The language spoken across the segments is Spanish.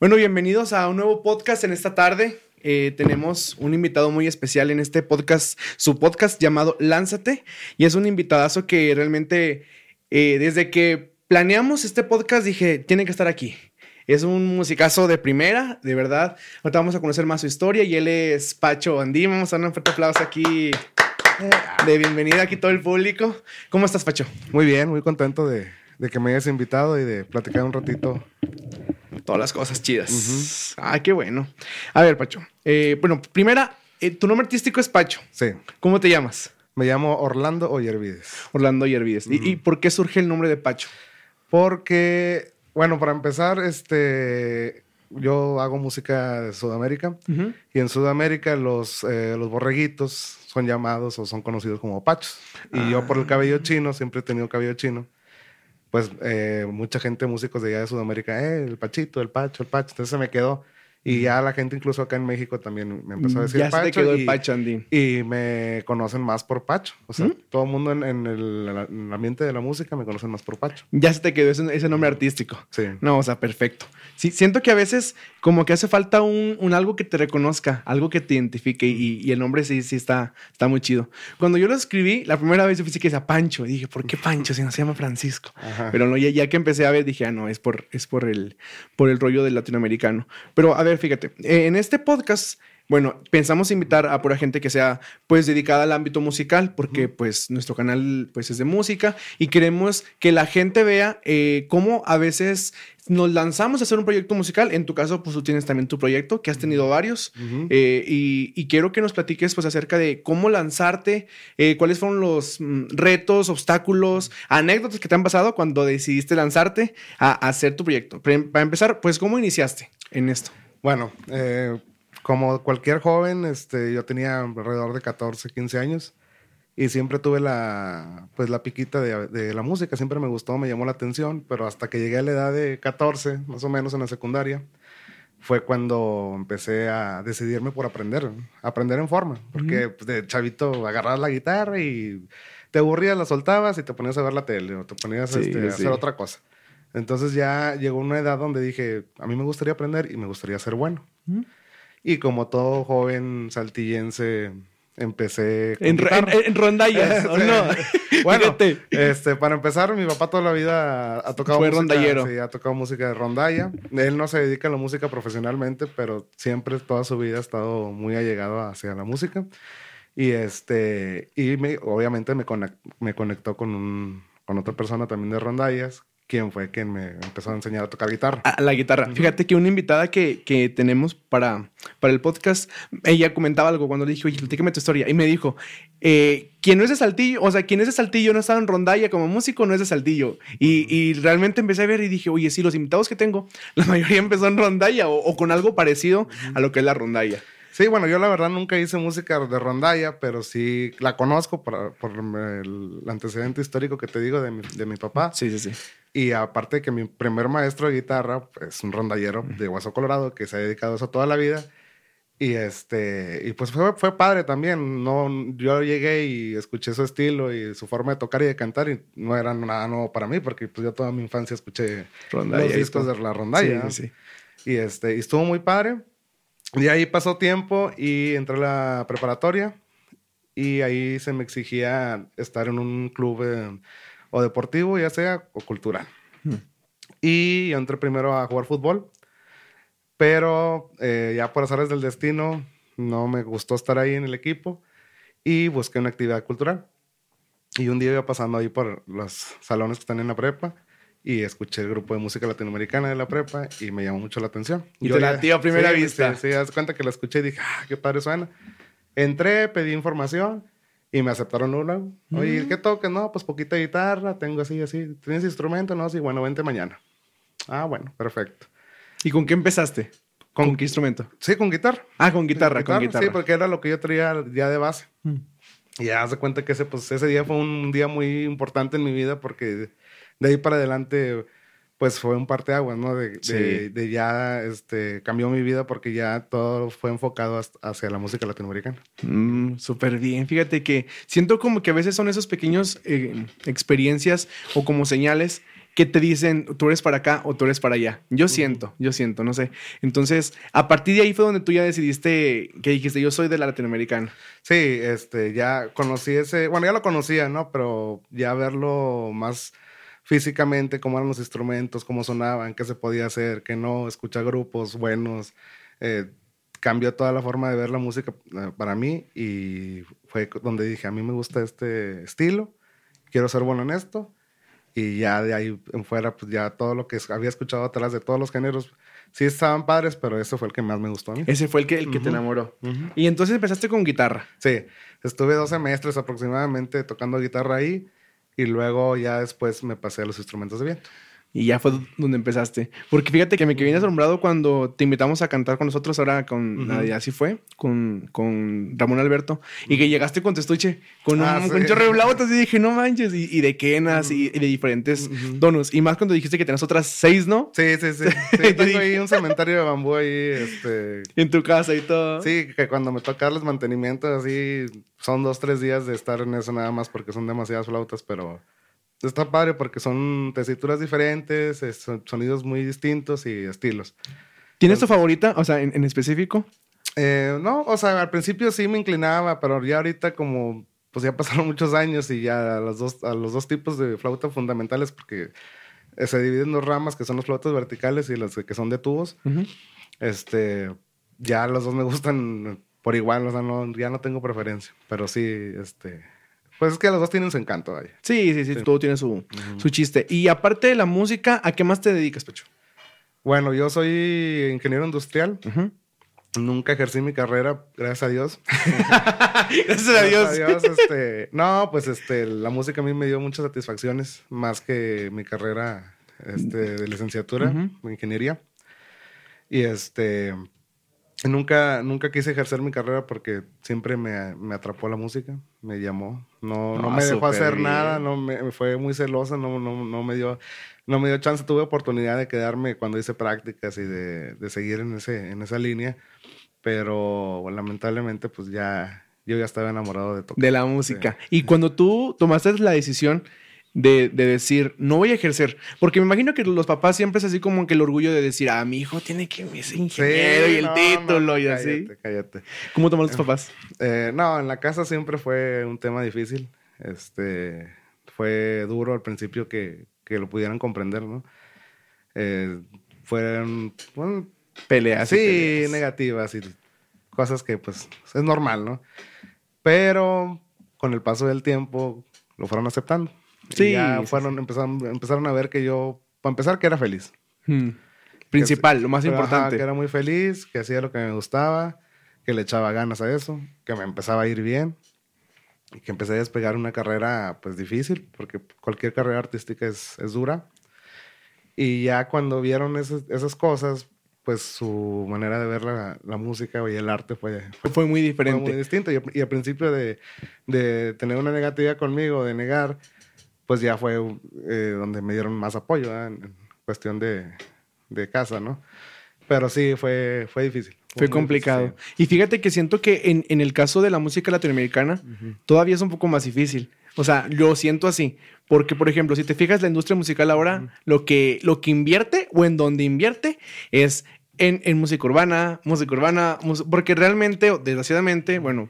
Bueno, bienvenidos a un nuevo podcast en esta tarde. Eh, tenemos un invitado muy especial en este podcast, su podcast llamado Lánzate, y es un invitadazo que realmente eh, desde que planeamos este podcast dije, tiene que estar aquí. Es un musicazo de primera, de verdad. Ahorita vamos a conocer más su historia y él es Pacho Andí. Vamos a dar un fuerte aplauso aquí de bienvenida aquí todo el público. ¿Cómo estás, Pacho? Muy bien, muy contento de, de que me hayas invitado y de platicar un ratito todas las cosas chidas. Ah, qué bueno. A ver, Pacho. Eh, bueno, primera, eh, tu nombre artístico es Pacho. Sí. ¿Cómo te llamas? Me llamo Orlando Oyervides. Orlando Oyervides. ¿Y, por qué surge el nombre de Pacho? Porque, bueno, para empezar, este, yo hago música de Sudamérica y en Sudamérica los, eh, los borreguitos son llamados o son conocidos como Pachos. Y yo por el cabello ah. chino, siempre he tenido cabello chino pues eh, mucha gente, músicos de allá de Sudamérica, eh, el Pachito, el Pacho, el Pacho. Entonces se me quedó. Y ya la gente, incluso acá en México, también me empezó a decir ya Pacho. Se te quedó y, el Pacho, Andy. Y me conocen más por Pacho. O sea, todo el mundo en, el, ambiente de la música me conocen más por Pacho. Ya se te quedó ese, nombre artístico. Sí. No, o sea, perfecto. Sí, siento que a veces como que hace falta un, algo que te reconozca, algo que te identifique y, el nombre sí, sí está, está muy chido. Cuando yo lo escribí, la primera vez yo pensé que decía Pancho. Y dije, ¿por qué Pancho si no se llama Francisco? Pero no, ya, ya, que empecé a ver, dije, ah, no, es por, es por, el, por el rollo del latinoamericano. Pero a ver, fíjate, en este podcast bueno, pensamos invitar a pura gente que sea pues dedicada al ámbito musical, porque pues nuestro canal pues es de música y queremos que la gente vea eh, cómo a veces nos lanzamos a hacer un proyecto musical. En tu caso, pues tú tienes también tu proyecto, que has tenido varios. Eh, y, quiero que nos platiques pues acerca de cómo lanzarte, eh, cuáles fueron los mm, retos, obstáculos, anécdotas que te han pasado cuando decidiste lanzarte a, hacer tu proyecto. Para empezar, pues, ¿cómo iniciaste en esto? Bueno, eh, como cualquier joven, este, yo tenía alrededor de 14, 15 años y siempre tuve la, pues, la piquita de, la música, siempre me gustó, me llamó la atención, pero hasta que llegué a la edad de 14, más o menos en la secundaria, fue cuando empecé a decidirme por aprender, aprender en forma, porque pues, de chavito agarrabas la guitarra y te aburrías, la soltabas y te ponías a ver la tele o te ponías este, a hacer otra cosa. Entonces ya llegó una edad donde dije, a mí me gustaría aprender y me gustaría ser bueno. Y como todo joven saltillense, empecé en, en, rondallas, ¿o no? bueno, este, para empezar, mi papá toda la vida ha tocado Fue música, rondallero. Sí, ha tocado música de rondalla. Él no se dedica a la música profesionalmente, pero siempre, toda su vida ha estado muy allegado hacia la música. Y este, y obviamente me, me conectó con, un, con otra persona también de rondallas, quién fue quien me empezó a enseñar a tocar guitarra. A la guitarra. Fíjate que una invitada que, que, tenemos para, para el podcast, ella comentaba algo cuando le dije, oye, platícame tu historia. Y me dijo, eh, quien no es de Saltillo, o sea, quien es de Saltillo no estaba en rondalla como músico, no es de Saltillo. Y, y, realmente empecé a ver y dije, oye, sí, los invitados que tengo, la mayoría empezó en rondalla o, con algo parecido a lo que es la rondalla. Sí, bueno, yo la verdad nunca hice música de rondalla, pero sí la conozco por, por el antecedente histórico que te digo de mi, de mi papá. Sí, sí, sí. Y aparte que mi primer maestro de guitarra es un rondallero de Hueso Colorado que se ha dedicado a eso toda la vida. Y este, y pues fue, fue padre también. No, yo llegué y escuché su estilo y su forma de tocar y de cantar y no era nada nuevo para mí porque pues yo toda mi infancia escuché rondalla los discos de la rondalla. Sí, sí. Y este, y estuvo muy padre. Y ahí pasó tiempo y entré a la preparatoria y ahí se me exigía estar en un club o deportivo, ya sea, o cultural. Hmm. Y yo entré primero a jugar fútbol, pero eh, ya por azares del destino no me gustó estar ahí en el equipo y busqué una actividad cultural. Y un día iba pasando ahí por los salones que están en la prepa y escuché el grupo de música latinoamericana de la prepa y me llamó mucho la atención. Y te la a primera vista. Sí, sí, das cuenta que la escuché y dije, ah, qué padre suena. Entré, pedí información y me aceptaron una. Oye, ¿qué toques? No, pues poquita guitarra, tengo así, así. ¿Tienes instrumento? No, sí, bueno, vente mañana. Ah, bueno, perfecto. ¿Y con qué empezaste? ¿Con, qué instrumento? Sí, con guitarra. Ah, con guitarra, con guitarra. Sí, porque era lo que yo traía ya de base. Mm. Y ya se cuenta que ese, pues, ese día fue un día muy importante en mi vida porque de ahí para adelante pues fue un parteaguas, ¿no? De, de, ya, este, cambió mi vida porque ya todo fue enfocado hacia la música latinoamericana. Mm, Súper bien. Fíjate que siento como que a veces son esos pequeños eh, experiencias o como señales que te dicen, tú eres para acá o tú eres para allá. Yo siento, yo siento, no sé. Entonces, a partir de ahí fue donde tú ya decidiste que dijiste, yo soy de la latinoamericana. Sí, este, ya conocí ese, bueno, ya lo conocía, ¿no? Pero ya verlo más físicamente, cómo eran los instrumentos, cómo sonaban, qué se podía hacer, qué no, escuchar grupos buenos. Eh, cambió toda la forma de ver la música eh, para mí y fue donde dije, a mí me gusta este estilo, quiero ser bueno en esto. Y ya de ahí en fuera, pues ya todo lo que había escuchado atrás de todos los géneros, sí estaban padres, pero ese fue el que más me gustó a mí. Ese fue el que, el que te enamoró. Y entonces empezaste con guitarra. Sí, estuve dos semestres aproximadamente tocando guitarra ahí y luego ya después me pasé a los instrumentos de viento. Y ya fue donde empezaste. Porque fíjate que me quedé asombrado cuando te invitamos a cantar con nosotros ahora con, así fue, con, con Ramón Alberto, y que llegaste con tu estuche, con un, ah, chorro de y dije, no manches, y, de quenas y, de diferentes donos. Y más cuando dijiste que tenías otras seis, ¿no? Sí, sí, sí. tengo ahí un cementerio de bambú ahí, este... En tu casa y todo. Sí, que cuando me toca los mantenimientos así, son dos, tres días de estar en eso nada más porque son demasiadas flautas, pero está padre porque son tesituras diferentes, sonidos muy distintos y estilos. ¿Tienes tu favorita? O sea, en, específico. Eh, no, o sea, al principio sí me inclinaba, pero ya ahorita como pues ya pasaron muchos años y ya a los dos, a los dos tipos de flauta fundamentales porque se dividen dos ramas que son las flautas verticales y las que son de tubos. Este, ya los dos me gustan por igual, o sea, no, ya no tengo preferencia, pero sí, este, pues es que los dos tienen su encanto, ahí. Sí, sí, sí, todo tiene su, chiste. Y aparte de la música, ¿a qué más te dedicas, Pecho? Bueno, yo soy ingeniero industrial. Nunca ejercí mi carrera, gracias a Dios. gracias a Dios. este, no, pues este, la música a mí me dio muchas satisfacciones, más que mi carrera este, de licenciatura, de ingeniería. Y este, Nunca, nunca quise ejercer mi carrera porque siempre me, me atrapó la música, me llamó. No, no, ah, me dejó hacer nada, no me, fue muy celosa, no, no, no, me dio, no me dio chance. Tuve oportunidad de quedarme cuando hice prácticas y de, de seguir en, ese, en esa línea, pero lamentablemente pues ya, yo ya estaba enamorado de tocar. De la música. Y cuando tú tomaste la decisión de, decir, no voy a ejercer. Porque me imagino que los papás siempre es así como que el orgullo de decir, ah, mi hijo tiene que ser ingeniero y el título y así. Cállate. ¿Cómo tomaron tus papás? Eh, no, en la casa siempre fue un tema difícil. Este, fue duro al principio que, que lo pudieran comprender, ¿no? Eh, fueron peleas. Sí, negativas y cosas que pues es normal, ¿no? Pero con el paso del tiempo lo fueron aceptando. Sí. ya fueron, Empezaron, empezaron a ver que yo, para empezar, que era feliz. Hmm. Principal, lo más importante. que era muy feliz, que hacía lo que me gustaba, que le echaba ganas a eso, que me empezaba a ir bien y que empecé a despegar una carrera pues difícil, porque cualquier carrera artística es, es dura. Y ya cuando vieron esas, esas cosas, pues su manera de ver la, la música y el arte fue, fue, muy diferente. Fue muy distinto. Y, y al principio de, de, tener una negatividad conmigo, de negar, pues ya fue eh, donde me dieron más apoyo en, cuestión de, de, casa, ¿no? Pero sí, fue, fue difícil. Fue, complicado. Y fíjate que siento que en, en, el caso de la música latinoamericana, todavía es un poco más difícil. O sea, yo siento así. Porque, por ejemplo, si te fijas, la industria musical ahora, lo, que, lo que invierte o en donde invierte es en, en música urbana, música urbana, porque realmente, desgraciadamente, bueno,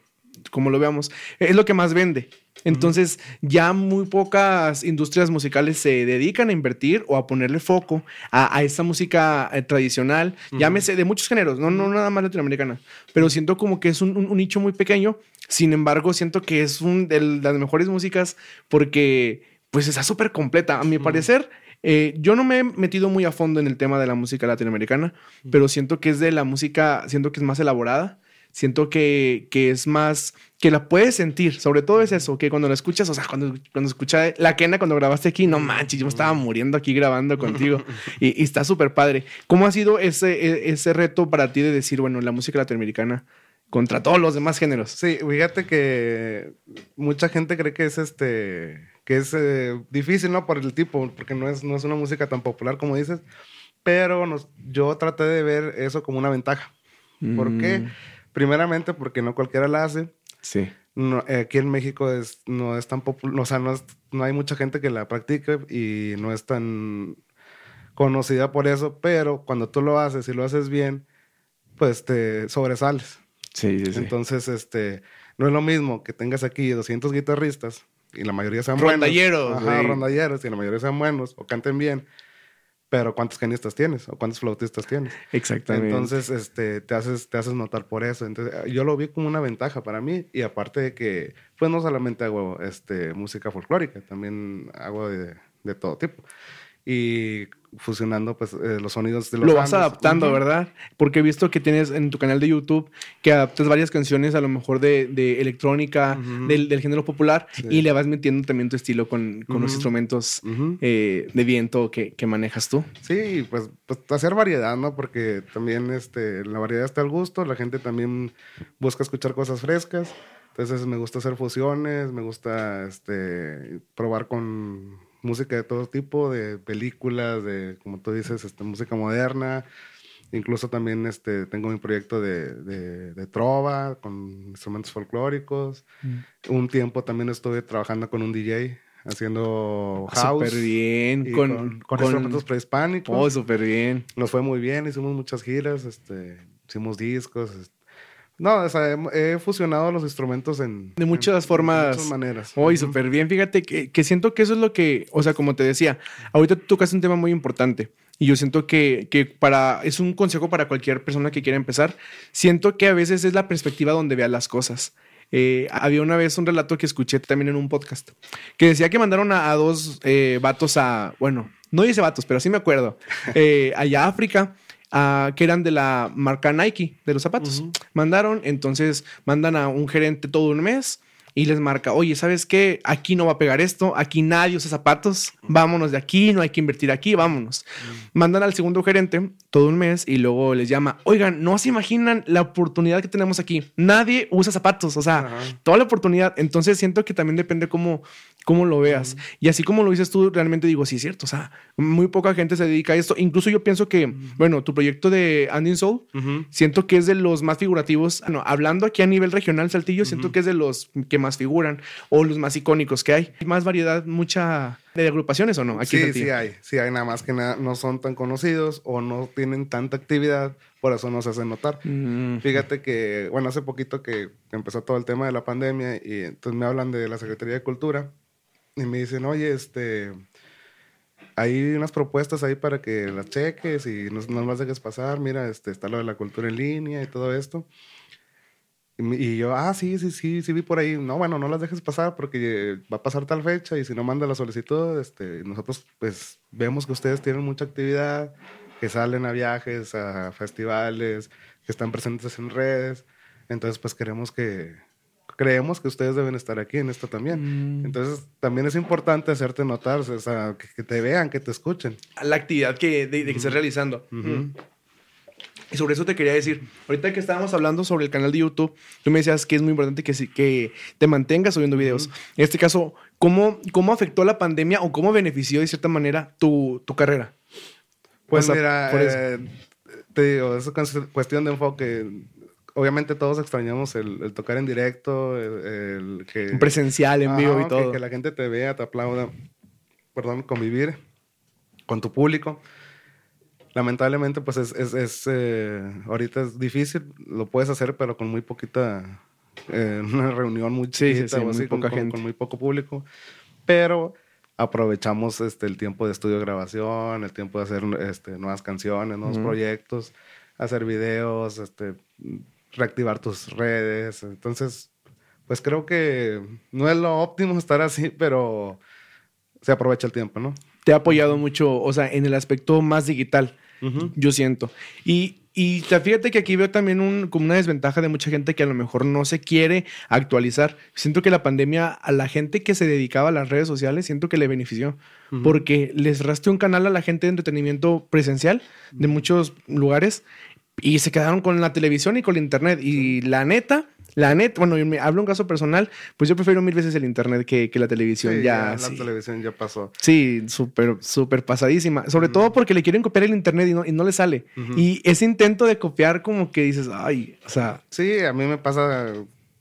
como lo veamos, es lo que más vende. Entonces, ya muy pocas industrias musicales se dedican a invertir o a ponerle foco a, a esa música eh, tradicional, llámese de muchos géneros, no, no nada más latinoamericana, pero siento como que es un, nicho muy pequeño. Sin embargo, siento que es una de las mejores músicas porque, pues, está súper completa. A mi parecer, eh, yo no me he metido muy a fondo en el tema de la música latinoamericana, pero siento que es de la música, siento que es más elaborada siento que, que, es más, que la puedes sentir, sobre todo es eso, que cuando la escuchas, o sea, cuando, cuando escucha la quena, cuando grabaste aquí, no manches, yo me estaba muriendo aquí grabando contigo y, está súper padre. ¿Cómo ha sido ese, e, ese reto para ti de decir, bueno, la música latinoamericana contra todos los demás géneros? Sí, fíjate que mucha gente cree que es este, que es eh, difícil, ¿no? Por el tipo, porque no es, no es una música tan popular como dices, pero nos, yo traté de ver eso como una ventaja. ¿Por qué? Primeramente porque no cualquiera la hace. Sí. no, eh, aquí en México es, no es tan popular, o sea, no, es- no hay mucha gente que la practique y no es tan conocida por eso, pero cuando tú lo haces y lo haces bien, pues te sobresales. Sí, sí, Entonces, este, no es lo mismo que tengas aquí 200 guitarristas y la mayoría sean buenos. Rondalleros, Ajá, rondalleros y la mayoría sean buenos o canten bien. Pero ¿cuántos canistas tienes? ¿O cuántos flautistas tienes? Exactamente. Entonces, este, te haces, te haces notar por eso. Entonces, yo lo vi como una ventaja para mí. Y aparte de que, pues no solamente hago este, música folclórica, también hago de, de todo tipo. Y fusionando, pues, eh, los sonidos de los lo vas adaptando. ¿verdad? Porque he visto que tienes en tu canal de YouTube que adaptas varias canciones a lo mejor de, de electrónica, del, del género popular, Sí. y le vas metiendo también tu estilo con, con los instrumentos eh, de viento que, que manejas tú. Sí, pues, pues hacer variedad, ¿no? Porque también este, la variedad está al gusto, la gente también busca escuchar cosas frescas. Entonces me gusta hacer fusiones, me gusta este, probar con música de todo tipo, de películas, de, como tú dices, este, música moderna. Incluso también este, tengo mi proyecto de, de, de trova con instrumentos folclóricos. Un tiempo también estuve trabajando con un DJ haciendo house. Súper bien. Con, con, con instrumentos prehispánicos. Oh, súper bien. Nos fue muy bien, hicimos muchas giras, este, hicimos discos. est- No, o sea, he, he fusionado los instrumentos en... De muchas en- formas. De muchas maneras. Hoy Ujú. súper bien. Fíjate que, que siento que eso es lo que, o sea, como te decía, ahorita tú tocas un tema muy importante y yo siento que, que para, es un consejo para cualquier persona que quiera empezar. Siento que a veces es la perspectiva donde vea las cosas. Eh, había una vez un relato que escuché también en un podcast que decía que mandaron a, a dos eh, vatos a, bueno, no dice vatos, pero sí me acuerdo, eh, allá a África. Que eran de la marca Nike, de los zapatos. Mandaron, entonces mandan a un gerente todo un mes y les marca, oye, ¿sabes qué? Aquí no va a pegar esto, aquí nadie usa zapatos, vámonos de aquí, no hay que invertir aquí, vámonos. Mandan al segundo gerente todo un mes y luego les llama, oigan, no se imaginan la oportunidad que tenemos aquí, nadie usa zapatos, o sea, Ajá. toda la oportunidad. Entonces siento que también depende cómo, cómo lo veas. Y así como lo dices tú, realmente digo, sí es cierto, o sea, muy poca gente se dedica a esto. Incluso yo pienso que, bueno, tu proyecto de Andin Soul. Siento que es de los más figurativos. No, hablando aquí a nivel regional, Saltillo, siento que es de los que más figuran o los más icónicos que hay. Hay más variedad, mucha de agrupaciones o no. Aquí Sí, sí hay, sí hay, nada más que nada, no son tan conocidos o no tienen tanta actividad, por eso no se hacen notar. Mm, Fíjate que, bueno, hace poquito que empezó todo el tema de la pandemia y entonces me hablan de la Secretaría de Cultura y me dicen, oye, este, hay unas propuestas ahí para que las cheques y no, no las dejes pasar, mira, este, está lo de la cultura en línea y todo esto. Y, yo, ah, sí, sí, sí, sí vi por ahí. No, bueno, no las dejes pasar porque va a pasar tal fecha y si no manda la solicitud, este, nosotros pues vemos que ustedes tienen mucha actividad, que salen a viajes, a festivales, que están presentes en redes. Entonces, pues queremos que, creemos que ustedes deben estar aquí en esto también. Mm. Entonces, también es importante hacerte notar, o sea, que, que te vean, que te escuchen. la actividad que, de, de que estés realizando. Ujú. Mm. Y sobre eso te quería decir, ahorita que estábamos hablando sobre el canal de YouTube, tú me decías que es muy importante que, que te mantengas subiendo videos. En este caso, ¿cómo, ¿cómo afectó la pandemia o cómo benefició de cierta manera tu, tu carrera? Pues O sea, mira, eh, te digo, es cues- cuestión de enfoque. Obviamente todos extrañamos el, el tocar en directo, el, el que... Presencial, en vivo y que- todo. Que, la gente te vea, te aplauda. Perdón, convivir con tu público. Lamentablemente, pues es, es, es, eh, ahorita es difícil. Lo puedes hacer, pero con muy poquita... eh, una reunión muy sí, chiquita sí, o muy así, poca con- gente. con muy poco público. Pero aprovechamos este, el tiempo de estudio de grabación, el tiempo de hacer este, nuevas canciones, nuevos proyectos, hacer videos, este, reactivar tus redes. Entonces, pues creo que no es lo óptimo estar así, pero se aprovecha el tiempo, ¿no? Te ha apoyado mucho, o sea, en el aspecto más digital. Yo siento. Y, y te- fíjate que aquí veo también un, como una desventaja de mucha gente que a lo mejor no se quiere actualizar. Siento que la pandemia a la gente que se dedicaba a las redes sociales, siento que le benefició. Porque les raste un canal a la gente de entretenimiento presencial de muchos lugares y se quedaron con la televisión y con el internet. Y la neta, la neta, bueno, me hablo un caso personal, pues yo prefiero mil veces el internet que, que la televisión. Sí, ya, la sí. televisión ya pasó. Sí, súper, súper pasadísima. Sobre todo porque le quieren copiar el internet y no, y no le sale. Y ese intento de copiar como que dices, ay, o sea, Sí, a mí me pasa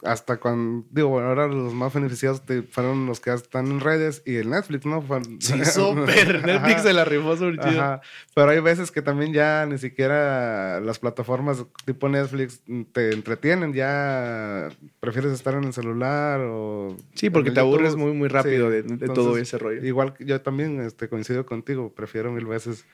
hasta cuando, digo, ahora los más beneficiados te- fueron los que están en redes y el Netflix, ¿no? Fue- Sí, súper. Netflix se la rifó chido. Ajá. Pero hay veces que también ya ni siquiera las plataformas tipo Netflix te entretienen, ya prefieres estar en el celular o... Sí, porque te aburres muy, muy rápido Sí, de, de entonces, todo ese rollo. Igual que yo también este, coincido contigo, prefiero mil veces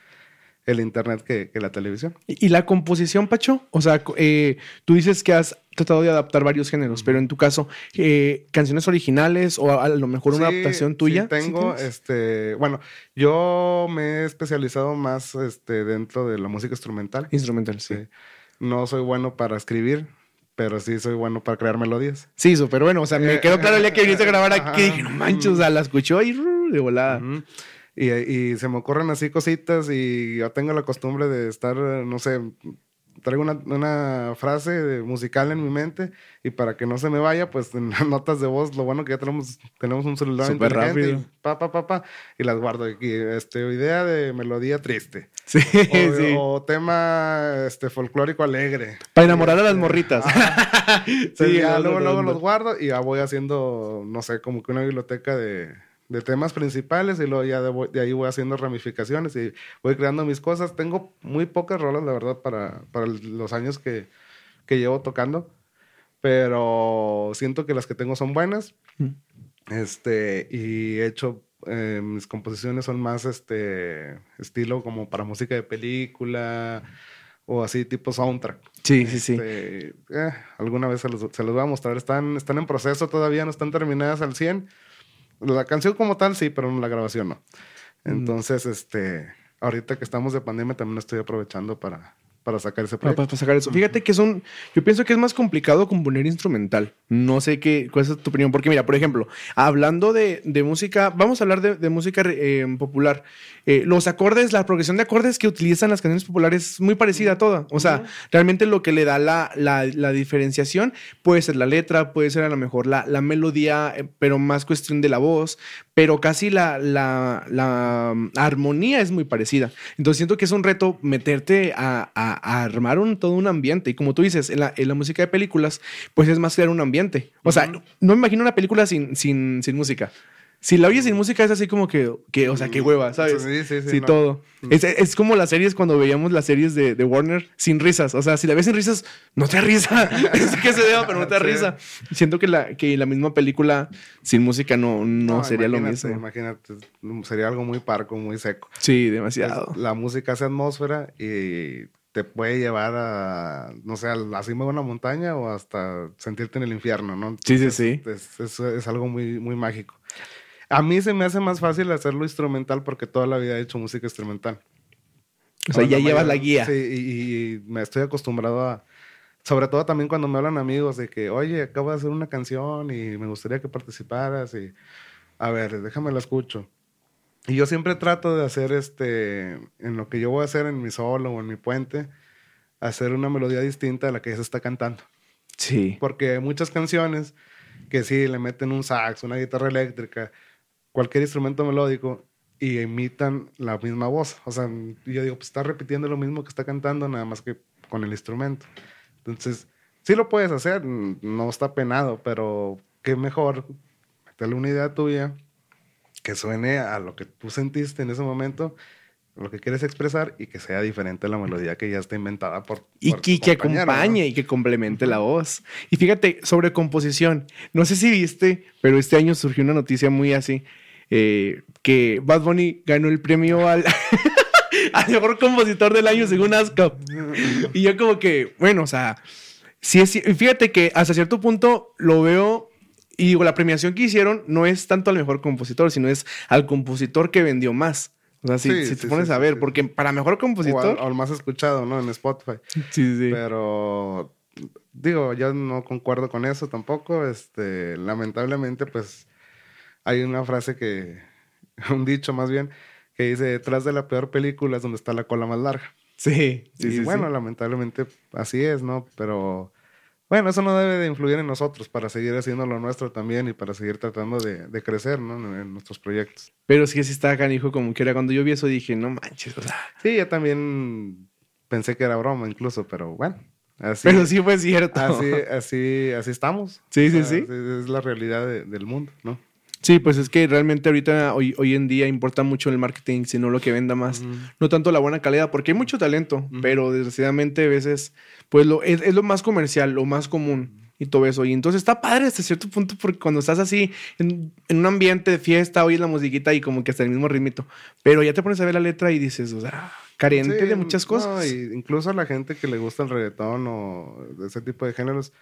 el internet que, que la televisión. ¿Y y la composición, Pacho? O sea, eh, tú dices que has tratado de adaptar varios géneros, pero en tu caso, eh, ¿canciones originales o a lo mejor una Sí, adaptación tuya? Sí, tengo, este, bueno, yo me he especializado más este, dentro de la música instrumental. Instrumental, sí. Sí. No soy bueno para escribir, pero sí soy bueno para crear melodías. Sí, súper bueno. O sea, me Eh, quedó claro el día que viniste a grabar aquí. Dije, no manches, o sea, la escuchó y ru, de volada. Y, y se me ocurren así cositas y yo tengo la costumbre de estar, no sé, traigo una, una frase musical en mi mente y para que no se me vaya, pues en las notas de voz, lo bueno que ya tenemos, tenemos un celular Súper rápido. y pa, pa, pa, pa, y las guardo aquí. Este, idea de melodía triste. Sí, O, sí. o tema este, folclórico alegre. Para enamorar a las morritas. ajá. sí, ya luego, luego los guardo y ya voy haciendo, no sé, como que una biblioteca de, de temas principales y luego ya de, voy- de ahí voy haciendo ramificaciones y voy creando mis cosas. Tengo muy pocas rolas, la verdad, para, para los años que, que llevo tocando, pero siento que las que tengo son buenas. Mm. Este, y he hecho, eh, mis composiciones son más este estilo como para música de película o así tipo soundtrack. Sí, sí, sí. Este, eh, alguna vez se los, se los voy a mostrar. Están, están en proceso todavía, no están terminadas al 100. La canción como tal sí, pero la grabación no. Entonces, este, ahorita que estamos de pandemia también estoy aprovechando para, para sacar ese Para, proyecto. para sacar eso. Fíjate que son. Yo pienso que es más complicado componer instrumental. No sé qué, cuál es tu opinión. Porque, mira, por ejemplo, hablando de, de música, vamos a hablar de, de música eh, popular. Eh, los acordes, la progresión de acordes que utilizan las canciones populares es muy parecida a toda. O sea, realmente lo que le da la, la- la diferenciación puede ser la letra, puede ser a lo mejor la, la melodía, eh, pero más cuestión de la voz. Pero casi la, la, la, mm, armonía es muy parecida. Entonces siento que es un reto meterte a, a- a armar un, todo un ambiente. Y como tú dices, en la, en la música de películas, pues es más crear un ambiente. O sea, no, no me imagino una película sin, sin, sin música. Si la oyes sin música es así como que, que o sea, qué hueva, ¿sabes? Sí, sí, sí, Sí, no. todo. Es, es como las series cuando veíamos las series de, de Warner sin risas. O sea, si la ves sin risas, no te da risa. es que se deba, pero no te da Sí. risa. Siento que la, que la misma película sin música no, no, No, sería lo mismo. Imagínate, sería algo muy parco, muy seco. Sí, Es- demasiado. la música hace atmósfera y te puede llevar a, no sé, a la cima de una montaña o hasta sentirte en el infierno, ¿no? Sí, sí, sí. Es, es- es algo muy, muy mágico. A mí se me hace más fácil hacerlo instrumental porque toda la vida he hecho música instrumental. O sea, ya llevas la guía. Sí, y, y me estoy acostumbrado a... Sobre todo también cuando me hablan amigos de que, oye, acabo de hacer una canción y me gustaría que participaras y... A ver, déjame la escucho. Y yo siempre trato de hacer este, en lo que yo voy a hacer en mi solo o en mi puente, hacer una melodía distinta a la que se está cantando. Sí. Porque hay muchas canciones que sí le meten un sax, una guitarra eléctrica, cualquier instrumento melódico y imitan la misma voz. O sea, yo digo, pues está repitiendo lo mismo que está cantando, nada más que con el instrumento. Entonces, sí lo puedes hacer, no está penado, pero qué mejor meterle una idea tuya que suene a lo que tú sentiste en ese momento, lo que quieres expresar y que sea diferente a la melodía que ya está inventada por Y por que, acompañe y que complemente la voz. Y fíjate, sobre composición, no sé si viste, pero este año surgió una noticia muy así, eh, que Bad Bunny ganó el premio al, al mejor compositor del año según ASCAP. Y yo como que, bueno, o sea, sí es, fíjate que hasta cierto punto lo veo y digo, la premiación que hicieron no es tanto al mejor compositor, sino es al compositor que vendió más. O sea, si, Sí, si te sí, pones sí, a ver, porque para mejor compositor... o al más escuchado, ¿no? En Spotify. Sí, sí, sí. Pero digo, yo no concuerdo con eso tampoco. Este, lamentablemente, pues hay una frase que, un dicho más bien, que dice, detrás de la peor película es donde está la cola más larga. Sí, sí, y sí, bueno, sí. lamentablemente así es, ¿no? Pero bueno, eso no debe de influir en nosotros para seguir haciendo lo nuestro también y para seguir tratando de, de crecer, ¿no? En, en nuestros proyectos. Pero sí, sí está canijo como que era. Cuando yo vi eso dije, no manches, o sea. Sí, yo también pensé que era broma incluso, pero bueno, Así, Pero sí fue cierto. así, así, así estamos. Sí, sí, O sea, sí. Es la realidad de- del mundo, ¿no? Sí, pues es que realmente ahorita, hoy, hoy en día, importa mucho el marketing, sino lo que venda más. No tanto la buena calidad, porque hay mucho talento, pero desgraciadamente a veces, pues lo, es, es lo más comercial, lo más común y todo eso. Y entonces está padre hasta cierto punto, porque cuando estás así en, en un ambiente de fiesta, oyes la musiquita y como que hasta el mismo ritmito. Pero ya te pones a ver la letra y dices, o sea, carente Sí, de muchas no, cosas. y incluso a la gente que le gusta el reggaetón o ese tipo de géneros,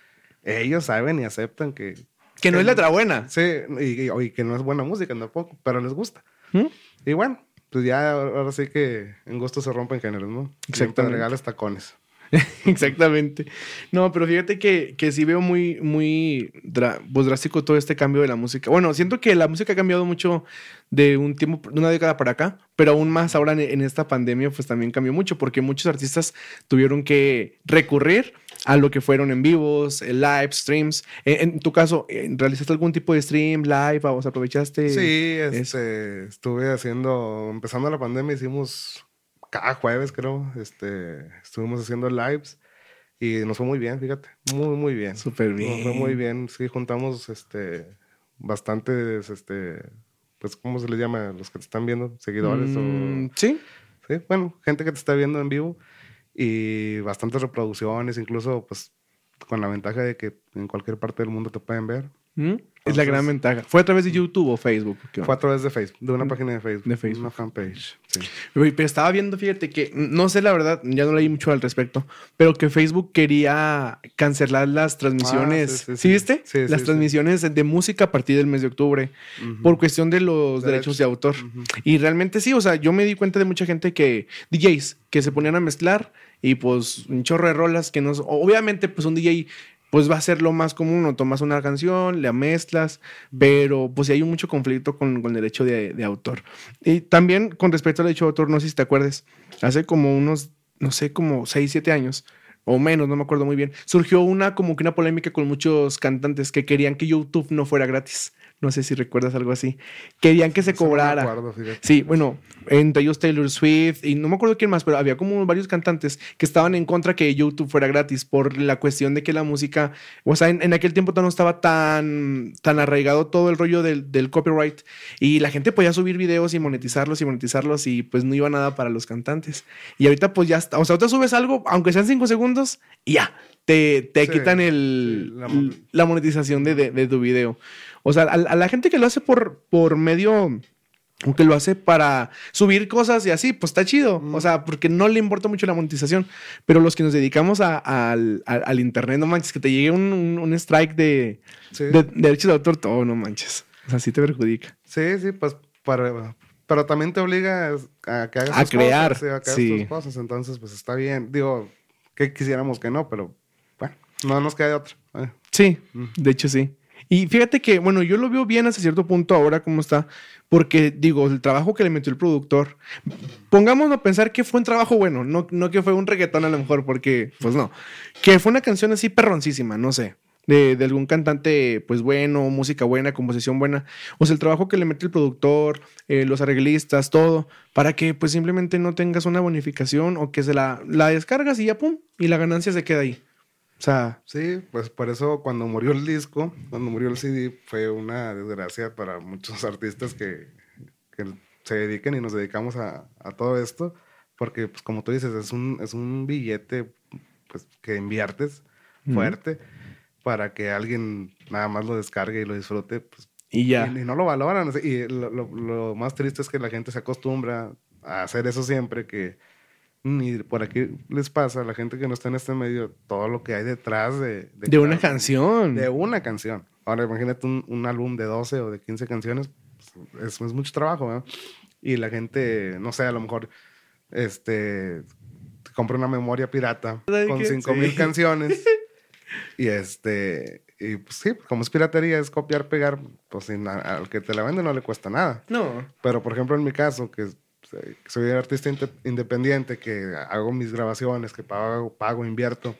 ellos saben y aceptan que... que no es letra buena. Sí, y, y- y que no es buena música tampoco, pero les gusta. ¿Mm? Y bueno, pues ya ahora sí que en gusto se rompen géneros, ¿no? Exactamente. Regales tacones. Exactamente. No, pero fíjate que, que sí veo muy, muy pues, drástico todo este cambio de la música. Bueno, siento que la música ha cambiado mucho de un tiempo, de una década para acá, pero aún más ahora en, en esta pandemia, pues también cambió mucho, porque muchos artistas tuvieron que recurrir a lo que fueron en vivos, eh, live, streams. En, en tu caso, eh, ¿realizaste algún tipo de stream, live? ¿O sea, aprovechaste? Sí, este, estuve haciendo, empezando la pandemia, hicimos cada jueves, creo, este, estuvimos haciendo lives y nos fue muy bien, fíjate, muy, muy bien. Súper Nos fue bien. muy bien, sí, juntamos, este, bastantes, este, pues, ¿cómo se les llama? Los que te están viendo, seguidores Mm, o... sí. Sí, bueno, gente que te está viendo en vivo y bastantes reproducciones, incluso, pues, con la ventaja de que en cualquier parte del mundo te pueden ver. ¿Mm? Es la gran ventaja. ¿Fue a través de YouTube o Facebook? Fue a través de Facebook, de una página de Facebook. Mm. De Facebook. Una fanpage, sí. Pero estaba viendo, fíjate que, no sé la verdad, ya no leí mucho al respecto, pero que Facebook quería cancelar las transmisiones. Ah, sí, sí, sí, sí. viste? Sí, las transmisiones de música a partir del mes de octubre, por cuestión de los derechos, de autor. Y realmente sí, o sea, yo me di cuenta de mucha gente que, DJs, que se ponían a mezclar y pues un chorro de rolas que no... Obviamente, pues un DJ pues va a ser lo más común, o tomas una canción, la mezclas, pero pues sí hay mucho conflicto con, con el derecho de, de autor. Y también con respecto al derecho de autor, no sé si te acuerdas, hace como unos, no sé, como 6, 7 años, o menos, no me acuerdo muy bien, surgió una como que una polémica con muchos cantantes que querían que YouTube no fuera gratis. No sé si recuerdas algo así. Querían que se no cobrara. acuerdo. Sí, bueno, entre ellos Taylor Swift y no me acuerdo quién más, pero había como varios cantantes que estaban en contra que YouTube fuera gratis por la cuestión de que la música, o sea, en, en aquel tiempo no estaba tan, tan arraigado todo el rollo del, del copyright y la gente podía subir videos y monetizarlos y monetizarlos y pues no iba nada para los cantantes. Y ahorita pues ya está, o sea, ahorita subes algo, aunque sean cinco segundos y ya, te, te Sí, quitan el, sí, la mon- la monetización de, de- de tu video. O sea, a, a la gente que lo hace por, por medio, o que lo hace para subir cosas y así, pues está chido. Mm. O sea, porque no le importa mucho la monetización. Pero los que nos dedicamos a- al, al- al internet, no manches, que te llegue un, un- un strike de, Sí. de, de derechos de autor, todo, no manches. O sea, sí te perjudica. Sí, sí, pues para, pero también te obliga a que hagas A tus crear, cosas, sí, a que hagas sí. tus cosas, entonces pues está bien. Digo, que quisiéramos que no, pero bueno, no nos queda de otra. Eh, Sí, Mm. de hecho sí. Y fíjate que, bueno, yo lo veo bien hasta cierto punto ahora como está, porque digo, el trabajo que le metió el productor, pongámonos a pensar que fue un trabajo bueno, no, no que fue un reggaetón a lo mejor, porque, pues no, que fue una canción así perroncísima, no sé, de, de algún cantante, pues bueno, música buena, composición buena, o sea, el trabajo que le mete el productor, eh, los arreglistas, todo, para que pues simplemente no tengas una bonificación o que se la, la descargas y ya, pum, y la ganancia se queda ahí. O sea, Sí, pues por eso cuando murió el disco, cuando murió el CD, fue una desgracia para muchos artistas que, que se dediquen y nos dedicamos a, a todo esto, porque pues como tú dices, es un, es un billete pues, que inviertes fuerte para que alguien nada más lo descargue y lo disfrute, pues y ya. Y, y no lo valoran. Y lo, lo- lo más triste es que la gente se acostumbra a hacer eso siempre, que ni por aquí les pasa a la gente que no está en este medio todo lo que hay detrás de... De una canción. De una canción. Ahora imagínate un, un álbum de 12 o de 15 canciones, pues, es, es mucho trabajo, ¿verdad? Y la gente, no sé, a lo mejor, este, compra una memoria pirata ¿Sabe con qué? 5 Sí. mil canciones. y este, y pues sí, como es piratería, es copiar, pegar, pues sin- a- al que te la vende no le cuesta nada. No. Pero por ejemplo, en mi caso, que eh, soy artista independiente, que hago mis grabaciones, que pago, pago, invierto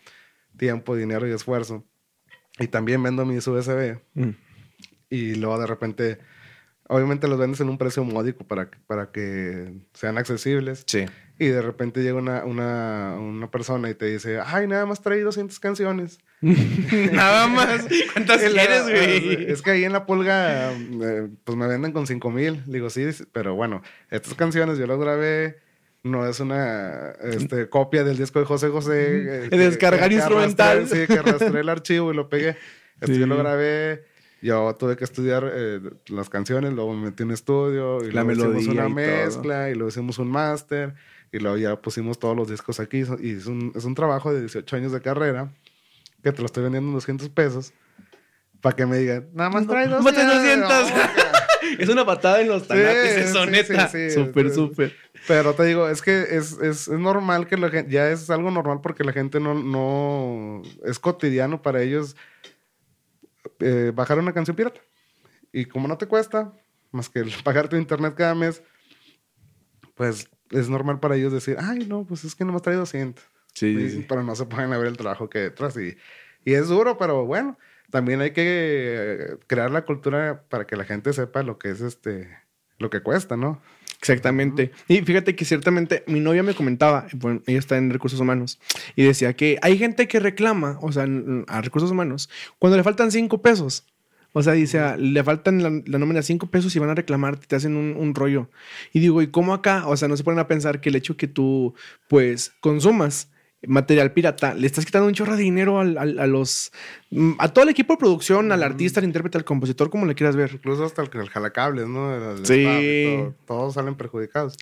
tiempo, dinero y esfuerzo, y también vendo mis USB, Mm. y luego de repente, obviamente los vendes en un precio módico para, para que sean accesibles. Sí. Y de repente llega una, una, una persona y te dice, ay, nada más traí 200 canciones. Nada más. ¿Cuántas quieres, güey? Es que ahí en la pulga, eh, pues me venden con 5 mil. Digo, sí, pero bueno, estas canciones yo las grabé. No es una este, copia del disco de José José. eh, De descargar arrastré- instrumental. sí, que arrastré el archivo y lo pegué. Esto Sí. yo lo grabé. Yo tuve que estudiar eh, las canciones, luego me metí en un estudio y La luego hicimos melodía una y todo. mezcla y luego hicimos un máster y luego ya pusimos todos los discos aquí y es un, es un trabajo de 18 años de carrera que te lo estoy vendiendo en 200 pesos para que me digan, nada más trae No, 200. más trae 200. No, Es una patada en los tanates, Sí, eso, sí, neta. sí, súper, súper. Pero te digo, es que es, es, es normal que la gente, ya es algo normal porque la gente no, no es cotidiano para ellos eh, bajar una canción pirata. Y como no te cuesta, más que pagar tu internet cada mes, pues es normal para ellos decir, ay, no, pues es que no me trae 200. Sí, Y- sí. Pero no se pueden ver el trabajo que hay detrás. Y, y es duro, pero bueno, también hay que eh, crear la cultura para que la gente sepa lo que es este, lo que cuesta, ¿no? Exactamente. Y fíjate que ciertamente mi novia me comentaba, bueno, ella está en recursos humanos, y decía que hay gente que reclama, o sea, a recursos humanos, cuando le faltan cinco pesos. O sea, dice, ah, le faltan la, la nómina cinco pesos y van a reclamar, te hacen un, un rollo. Y digo, ¿y cómo acá? O sea, no se ponen a pensar que el hecho que tú, pues, consumas material pirata, le estás quitando un chorro de dinero al- al- a los, mm, a todo el equipo de producción, al artista, al intérprete, al compositor, como le quieras ver. Incluso hasta el, el jalacables, ¿no? El- el Sí. todo, todos salen perjudicados.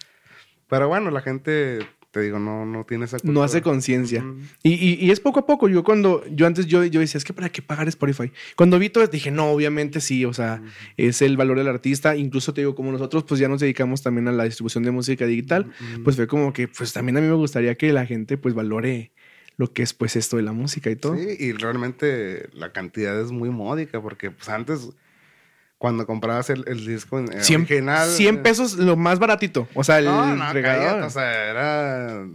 Pero bueno, la gente, te digo, no, no tiene esa cultura. No hace conciencia. Y, y- y es poco a poco. Yo cuando, yo antes yo, yo decía, es que para qué pagar Spotify. Cuando vi todo dije, no, obviamente sí, o sea, es el valor del artista. Incluso te digo, como nosotros pues ya nos dedicamos también a la distribución de música digital, pues fue como que pues también a mí me gustaría que la gente pues valore lo que es pues esto de la música y todo. Sí, y realmente la cantidad es muy módica porque pues antes, cuando comprabas el, el disco en, eh, 100, original... 100 pesos lo más baratito. O sea, el No, no, cállate, o sea, era...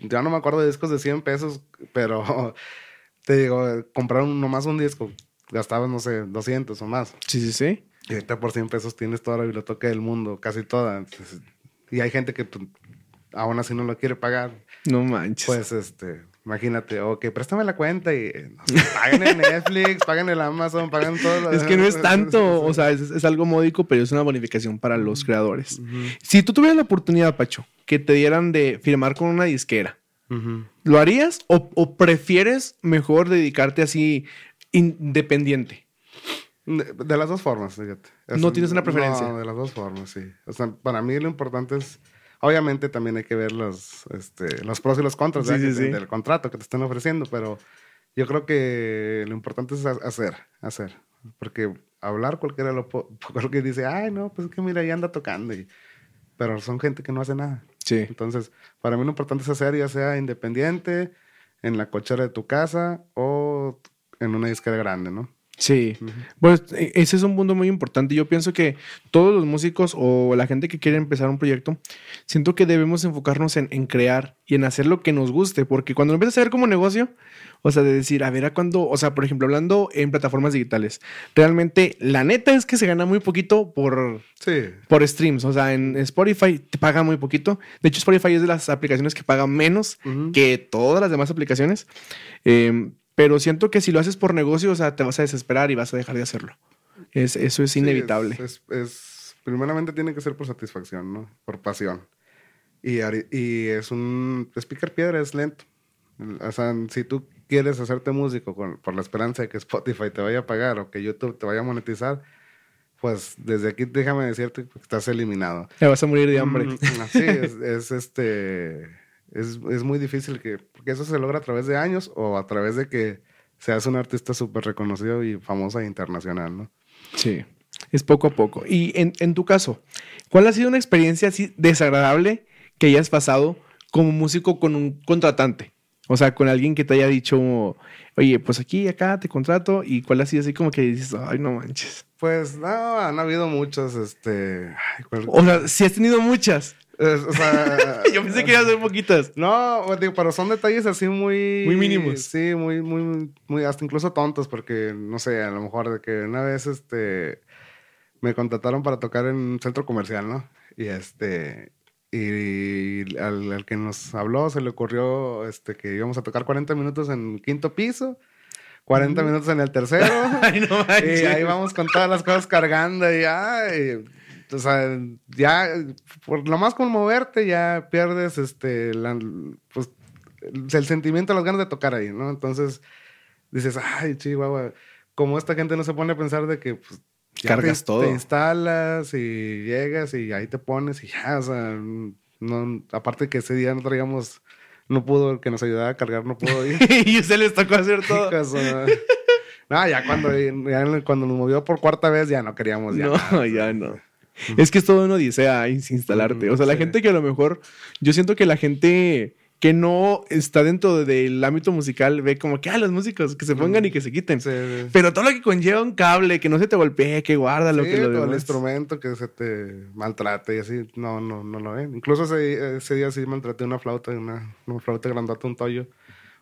Ya no me acuerdo de discos de 100 pesos, pero te digo, comprar un- nomás un disco, gastabas, no sé, 200 o más. Sí, sí, sí. Y ahorita por 100 pesos tienes toda la biblioteca del mundo, casi toda. Entonces, y hay gente que pues, aún así no lo quiere pagar. No manches. Pues, este, imagínate, ok, préstame la cuenta y no sé, paguen el Netflix, paguen el Amazon, paguen todo. lo- es que no es tanto, o sea, es, es algo módico, pero es una bonificación para los creadores. Si tú tuvieras la oportunidad, Pacho, que te dieran de firmar con una disquera. ¿lo harías o, o prefieres mejor dedicarte así independiente? De, de las dos formas, fíjate. ¿No tienes una preferencia? No, de las dos formas, sí. O sea, para mí lo importante es, obviamente también hay que ver los, este, los pros y los contras del contrato que te están ofreciendo, pero yo creo que lo importante es ha- hacer, hacer. Porque hablar cualquiera lo cualquiera dice, ay, no, pues es que mira, ya anda tocando. y- pero son gente que no hace nada. Sí. Entonces, para mí lo importante es hacer, ya sea independiente, en la cochera de tu casa o en una disquera grande, ¿no? Sí. Pues e- ese es un punto muy importante. Yo pienso que todos los músicos o la gente que quiere empezar un proyecto, siento que debemos enfocarnos en, en crear y en hacer lo que nos guste, porque cuando lo empiezas a ver como negocio, o sea, de decir, a ver a cuándo, o sea, por ejemplo, hablando en plataformas digitales, realmente la neta es que se gana muy poquito por, Sí. por streams, o sea, en Spotify te paga muy poquito. De hecho, Spotify es de las aplicaciones que paga menos que todas las demás aplicaciones. Eh, pero siento que si lo haces por negocio, o sea, te vas a desesperar y vas a dejar de hacerlo. Es, eso es Sí, inevitable. Es, es- es- primeramente tiene que ser por satisfacción, ¿no? Por pasión. Y, y es un... Es picar piedra, es lento. O sea, si tú quieres hacerte músico con- por la esperanza de que Spotify te vaya a pagar o que YouTube te vaya a monetizar, pues desde aquí déjame decirte que estás eliminado. Te vas a morir de hambre. Mm, Sí, es, es, este. Es, es muy difícil que. Porque eso se logra a través de años o a través de que seas un artista súper reconocido y famosa e internacional, ¿no? Sí. Es poco a poco. Y en, en tu caso, ¿cuál ha sido una experiencia así desagradable que hayas pasado como músico con un contratante? O sea, con alguien que te haya dicho, oye, pues aquí, acá te contrato. ¿Y cuál ha sido así como que dices, ay, no manches? Pues no, han habido muchos, este. ay, ¿cuál- O sea, sí has tenido muchas. Es- o sea, Yo pensé que iba a ser poquitas. No, pues, digo, pero son detalles así muy... Muy mínimos. Sí, muy, muy, muy, hasta incluso tontos, porque, no sé, a lo mejor de que una vez, este, me contrataron para tocar en un centro comercial, ¿no? Y este, y al, que nos habló se le ocurrió este, que íbamos a tocar 40 minutos en quinto piso, 40 minutos en el tercero. y ahí vamos con todas las cosas cargando y ya. O sea, ya, por lo más con moverte, ya pierdes este, pues, el sentimiento, las ganas de tocar ahí, ¿no? Entonces dices, ay, chihuahua, como esta gente no se pone a pensar de que pues, cargas todo. Te instalas y llegas y ahí te pones y ya, o sea, no, aparte que ese día no traíamos, no pudo, que nos ayudara a cargar, no pudo ir. y se les tocó hacer todo. no, ya cuando, ya cuando nos movió por cuarta vez ya no queríamos ya. No, ya no. Es que es todo una odisea instalarte. O sea, la gente que a lo mejor, yo siento que la gente que no está dentro del ámbito musical ve como que, ah, los músicos que se pongan y que se quiten. Pero todo lo que conlleva un cable, que no se te golpee, que guarda lo que lo todo el instrumento que se te maltrate y así, no, no, no lo ven. Incluso ese, ese día sí maltraté una flauta, una, una flauta grandota, un toyo,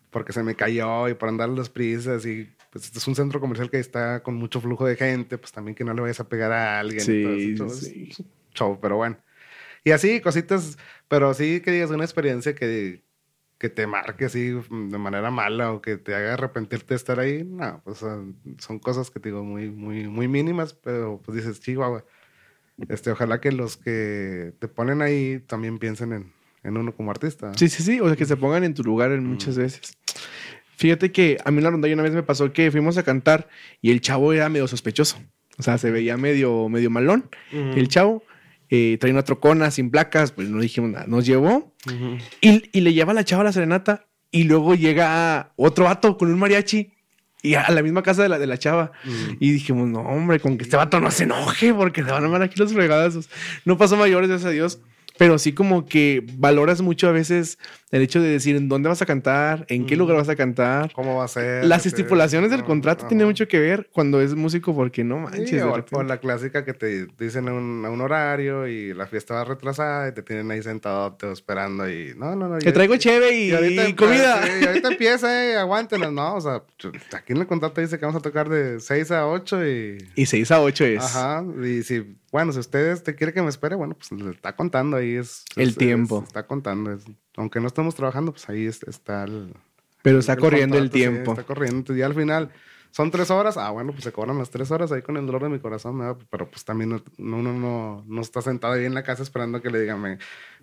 porque se me cayó y por andar las prisas y pues este es un centro comercial que está con mucho flujo de gente, pues también que no le vayas a pegar a alguien. Sí, sí. Show, pero bueno. Y así, cositas, pero sí que digas una experiencia que que te marque así de manera mala o que te haga arrepentirte de estar ahí, no, pues son, cosas que te digo muy, muy, muy mínimas, pero pues dices, chihuahua, este, ojalá que los que te ponen ahí también piensen en, en uno como artista. Sí, sí, sí, o sea, que se pongan en tu lugar en muchas mm. veces. Fíjate que a mí una ronda una vez me pasó que fuimos a cantar y el chavo era medio sospechoso. O sea, se veía medio, medio malón el chavo eh, trae una trocona sin placas, pues no dijimos nada. Nos llevó y, le lleva a la chava a la serenata y luego llega otro vato con un mariachi y a la misma casa de la, de la chava. Y dijimos, no, hombre, con que este vato no se enoje porque se van a armar aquí los fregadazos. No pasó mayores, gracias a Dios pero sí como que valoras mucho a veces el hecho de decir en dónde vas a cantar, en qué lugar vas a cantar. ¿Cómo va a ser? Las estipulaciones del contrato tienen mucho que ver cuando es músico porque no manches. o, la clásica que te dicen a un, horario y la fiesta va retrasada y te tienen ahí sentado esperando y no, no, no. Te traigo cheve y, comida. y ahorita empieza, eh, aguántenos, ¿no? O sea, aquí en el contrato dice que vamos a tocar de 6 a 8 y... Y 6 a 8 es. Ajá, y si bueno, si ustedes te quiere que me espere, bueno, pues le está contando ahí es... el tiempo. está contando. aunque no estamos trabajando, pues ahí está el... Pero está corriendo el tiempo. está corriendo. Y al final son tres horas. Ah, bueno, pues se cobran las tres horas ahí con el dolor de mi corazón. Pero pues también uno no, no, está sentado ahí en la casa esperando que le digan,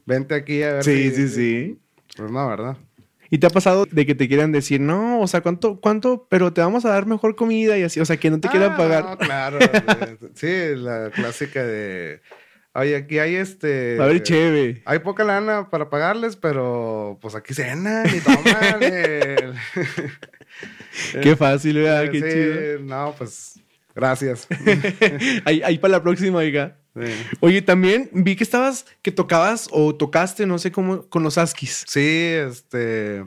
vente aquí a ver Sí, sí, sí. Pues no, ¿verdad? ¿Y te ha pasado de que te quieran decir, no, o sea, cuánto, cuánto, pero te vamos a dar mejor comida y así, o sea, que no te quieran ah, pagar? No, claro. sí, la clásica de, oye, aquí hay este. A ver, chévere. Hay poca lana para pagarles, pero pues aquí cenan y toman. Qué fácil, ¿verdad? Qué chido. No, pues, gracias. ahí, ahí para la próxima, oiga. Oye, también vi que estabas, que tocabas o tocaste, no sé cómo, con los Askis. Sí, este.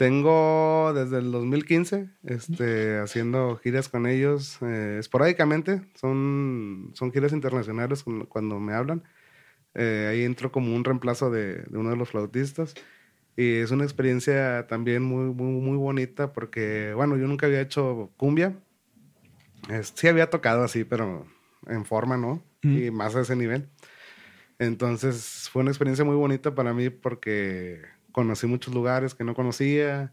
Tengo desde el 2015 este, haciendo giras con ellos eh, esporádicamente. Son, son giras internacionales cuando me hablan. Eh, ahí entro como un reemplazo de, uno de los flautistas. Y es una experiencia también muy, muy, muy bonita porque, bueno, yo nunca había hecho cumbia. sí había tocado así, pero en forma, ¿no? Y más a ese nivel. Entonces fue una experiencia muy bonita para mí porque conocí muchos lugares que no conocía,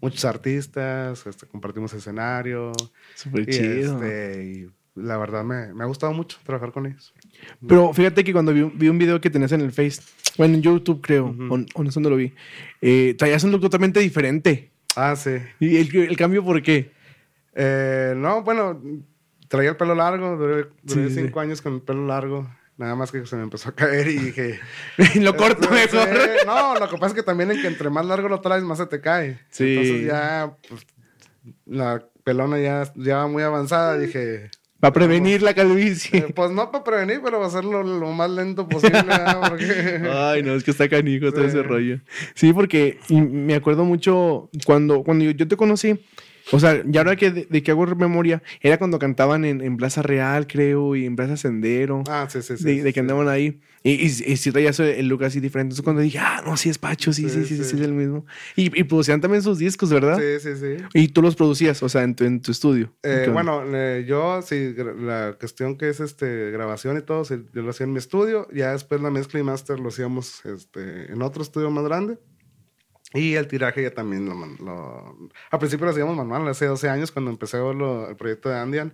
muchos artistas, este, compartimos escenario. Súper chido. Este, y la verdad me, me, ha gustado mucho trabajar con ellos. Pero fíjate que cuando vi, vi un video que tenías en el Face, bueno, en YouTube creo, o, no sé dónde lo vi, eh, traías un look totalmente diferente. Ah, sí. ¿Y el, el cambio por qué? Eh, no, bueno, traía el pelo largo, duré, cinco años con el pelo largo. Nada más que se me empezó a caer y dije... lo corto mejor. no, lo que pasa es que también en que entre más largo lo traes, más se te cae. Sí. Entonces ya, pues, la pelona ya, ya va muy avanzada. Dije... Para prevenir la calvicie. Eh, pues no para prevenir, pero va a hacerlo lo más lento posible. Ay, no, es que está canijo todo ese rollo. Sí, porque me acuerdo mucho cuando, cuando yo te conocí, O sea, ya ahora que de, de que hago memoria, era cuando cantaban en, en Plaza Real, creo, y en Plaza Sendero. Ah, sí, sí, sí. de, de que sí. andaban ahí. Y, y, y sí traías el look así diferente. Entonces cuando dije, ah, no, sí es Pacho, sí, sí, sí, Sí, sí, sí, sí. es el mismo. Y, y producían también sus discos, ¿verdad? Sí, sí, sí. Y tú los producías, o sea, en tu, en tu estudio. Eh, bueno, eh, yo sí, la cuestión que es este grabación y todo, sí, yo lo hacía en mi estudio, ya después la mezcla y master lo hacíamos este, en otro estudio más grande. Y el tiraje ya también lo, lo- Al principio lo hacíamos manual, hace 12 años cuando empecé lo- el proyecto de Andian,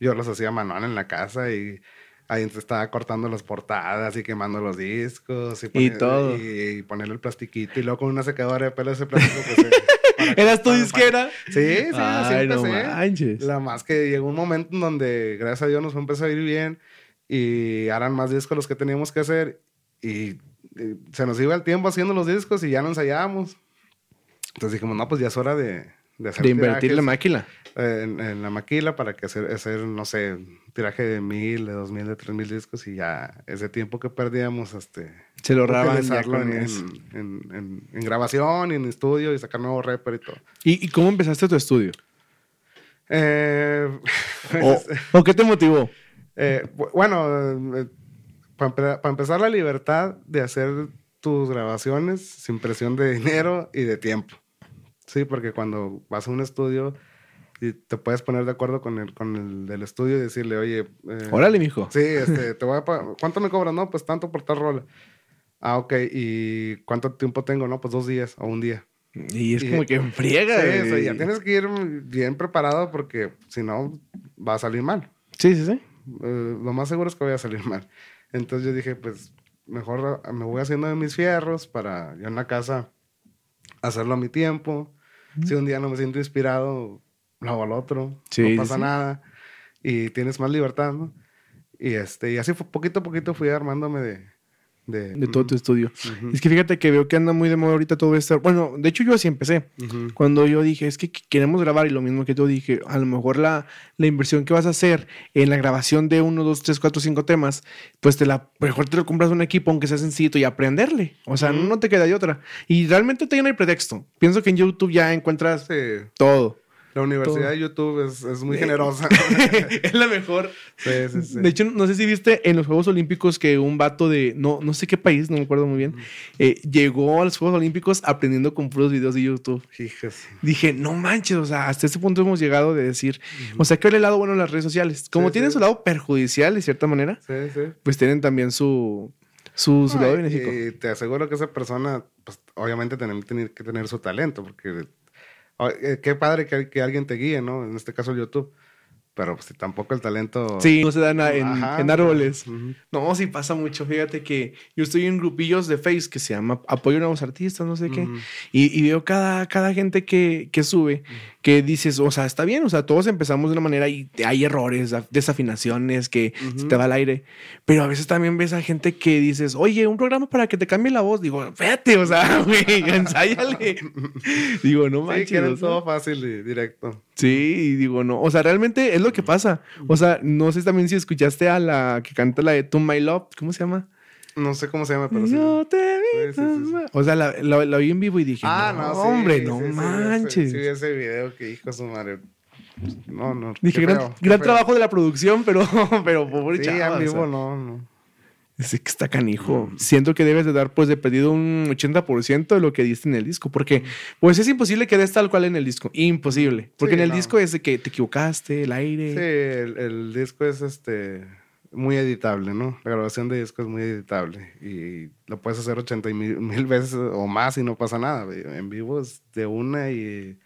yo los hacía manual en la casa y ahí estaba cortando las portadas y quemando los discos. Y, Y todo. Y, y ponerle el plastiquito y luego con una secadora de pelo ese plástico. Pues, eh, ¿Eras tu disquera? Sí, sí, así no empecé. manches. La más que llegó un momento en donde, gracias a Dios, nos empezó a ir bien y eran más discos los que teníamos que hacer y se nos iba el tiempo haciendo los discos y ya no ensayábamos. Entonces dijimos, no, pues ya es hora de, de hacer De invertir la máquina. eh, en, en la maquila para que hacer, hacer, no sé, tiraje de mil, de dos mil, de tres mil discos y ya ese tiempo que perdíamos, este, Se lo ahorraban en, en, en- grabación y en estudio y sacar nuevo rapper y todo. ¿Y, y cómo empezaste tu estudio? Eh, ¿O, o qué te motivó? Eh, bu- bueno, para empezar la libertad de hacer tus grabaciones sin presión de dinero y de tiempo. Sí, porque cuando vas a un estudio y te puedes poner de acuerdo con el, con el del estudio y decirle, oye, eh, Órale, mijo. sí, este, te voy a ¿cuánto me cobras? No, pues tanto por tal rola. Ah, ok, ¿y cuánto tiempo tengo? No, pues dos días o un día. Y es Y- como que friega. Sí, o sea, güey. ya tienes que ir bien preparado porque si no, va a salir mal. sí, sí, sí. Eh, lo más seguro es que voy a salir mal. Entonces yo dije, pues mejor me voy haciendo de mis fierros para yo en la casa hacerlo a mi tiempo. Si un día no me siento inspirado, lo hago al otro. Sí, no pasa sí. nada. Y tienes más libertad, ¿no? Y, este, y así fue, poquito a poquito fui armándome de... De, De todo tu estudio. Es que fíjate que veo que anda muy de moda ahorita todo esto. Bueno, de hecho yo así empecé. Ujú. Cuando yo dije, es que qu- queremos grabar y lo mismo que tú dije, a lo mejor la, la inversión que vas a hacer en la grabación de uno, dos, tres, cuatro, cinco temas, pues te la, mejor te lo compras un equipo aunque sea sencillo y aprenderle. O sea, no te queda de otra. Y realmente te no hay pretexto. Pienso que en YouTube ya encuentras Sí, todo. La universidad Todo. de YouTube es, es muy Eh, generosa. es la mejor. sí, sí, sí. De hecho, no sé si viste en los Juegos Olímpicos que un vato de no, no sé qué país, no me acuerdo muy bien, eh, llegó a los Juegos Olímpicos aprendiendo con puros videos de YouTube. Hijos. Dije, no manches, o sea, hasta ese punto hemos llegado de decir, o sea, que el lado bueno de las redes sociales. Como tienen su lado perjudicial de cierta manera, Sí, sí. pues tienen también su, su, su lado benéfico. Y te aseguro que esa persona, pues obviamente tiene, que tener su talento, porque qué padre que, que alguien te guíe, ¿no? En este caso YouTube. Pero pues tampoco el talento. Sí, no se dan en, Ajá. en árboles. Ujú. No, sí pasa mucho. Fíjate que yo estoy en grupillos de Face que se llama Apoyo a Nuevos Artistas, no sé qué. Ujú. Y, y veo cada, cada gente que, que sube que dices, o sea, está bien, o sea, todos empezamos de una manera y hay errores, af- desafinaciones, que se te va al aire. Pero a veces también ves a gente que dices, oye, un programa para que te cambie la voz. Digo, fíjate, o sea, güey, ensáyale. digo, no Sí, manches. sea. todo fácil y directo. Sí, y digo, no. O sea, realmente es lo que pasa. O sea, no sé también si escuchaste a la que canta la de To My Love. ¿Cómo se llama? No sé cómo se llama, pero sí. Yo te vi. Sí, O sea, la, la, la vi en vivo y dije, Ah, no, no, sí, hombre, no manches. Sí, ese video que hijo de su madre. No, no. Dije, gran, feo, gran trabajo de la producción, pero, pero pobre Sí, en vivo o sea, no, no. es que está canijo. Siento que debes de dar, pues, de pedido un 80% de lo que diste en el disco. Porque, pues, es imposible que des tal cual en el disco. Imposible. Porque Sí, en el no. disco es de que te equivocaste, el aire. Sí, el, el disco es este muy editable, ¿no? La grabación de disco es muy editable y lo puedes hacer 80 y mil, mil veces o más y no pasa nada. En vivo es de una y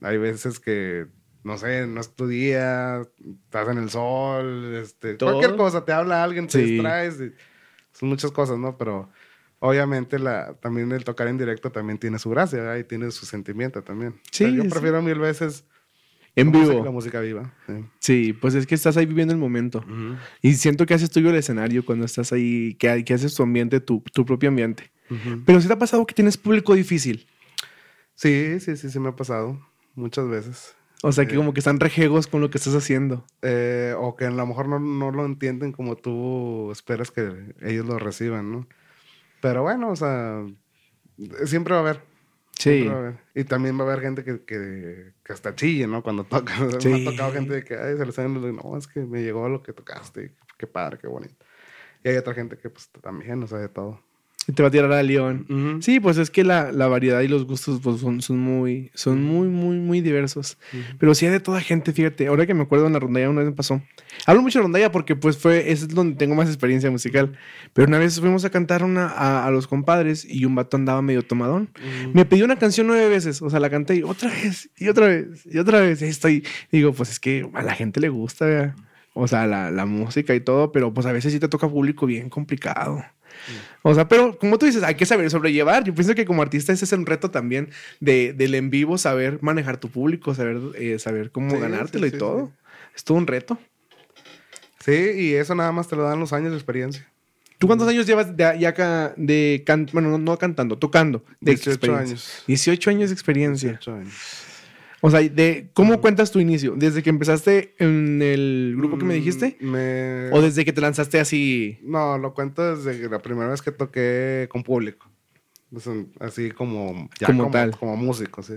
hay veces que, no sé, no es tu día, estás en el sol, este, Todo. cualquier cosa, te habla alguien, te Sí. distraes, y son muchas cosas, ¿no? Pero obviamente la, también el tocar en directo también tiene su gracia ¿verdad? y tiene su sentimiento también. Sí, yo sí. prefiero mil veces En vivo. la música viva. sí. Sí, pues es que estás ahí viviendo el momento. Y siento que haces tuyo el escenario cuando estás ahí, que, que haces tu ambiente, tu, tu propio ambiente. Ujú. Pero si te ha pasado que tienes público difícil. Sí, sí, sí, sí me ha pasado muchas veces. O sea, que Sí. como que están rejegos con lo que estás haciendo. Eh, o que a lo mejor no, no lo entienden como tú esperas que ellos lo reciban, ¿no? Pero bueno, o sea, siempre va a haber. Sí. Y también va a haber gente que, que, que hasta chille, ¿no? Cuando toca. Sí. Me ha tocado gente de que, ay, se le salen. No, es que me llegó lo que tocaste. Qué padre, qué bonito. Y hay otra gente que, pues, también, o sea, de todo. Y te va a tirar a León. Sí, pues es que la, la variedad y los gustos pues, son, son muy, son muy, muy, muy diversos. Pero sí hay de toda gente, fíjate. Ahora que me acuerdo en la rondalla una vez me pasó. Hablo mucho de rondalla porque pues fue, es donde tengo más experiencia musical. Pero una vez fuimos a cantar una, a, a los compadres y un vato andaba medio tomadón. Me pidió una canción nueve veces. O sea, la canté y otra vez, y otra vez, y otra vez. Y estoy. Digo, pues es que a la gente le gusta, ¿verdad? o sea, la, la música y todo, pero pues a veces sí te toca público bien complicado. O sea, pero como tú dices, hay que saber sobrellevar. Yo pienso que como artista ese es un reto también de, del en vivo, saber manejar tu público, saber, eh, saber cómo Sí, ganártelo sí, y todo. Es todo un reto. Sí, y eso nada más te lo dan los años de experiencia. ¿Tú cuántos años llevas de, ya acá de can- bueno, no, no cantando, tocando? De 18 experiencia? años. 18 años de experiencia. 18 años. O sea, de ¿cómo cuentas tu inicio? ¿Desde que empezaste en el grupo que me dijiste? Mm, Me... ¿O desde que te lanzaste así? No, lo cuento desde la primera vez que toqué con público. Así como... ya Como tal. Como músico, sí.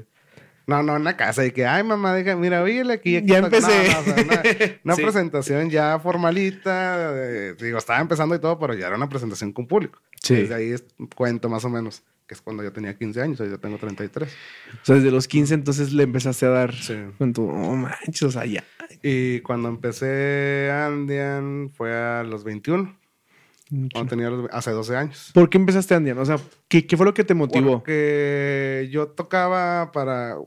No, no, en la casa. Y que, ay, mamá, deja, mira, oíle aquí. aquí Ya toca". No, empecé. no, o sea, una una Sí. presentación ya formalita. eh, digo, estaba empezando y todo, pero ya era una presentación con público. Sí. Desde ahí cuento más o menos, que es cuando yo tenía 15 años, hoy yo tengo 33. O sea, desde los 15 entonces le empezaste a dar Sí. con tu... Oh, manches, o sea, ya. Y cuando empecé Andian fue a los 21, cuando tenía los- hace 12 años. ¿Por qué empezaste Andian? O sea, ¿qué, qué fue lo que te motivó? Porque yo tocaba para.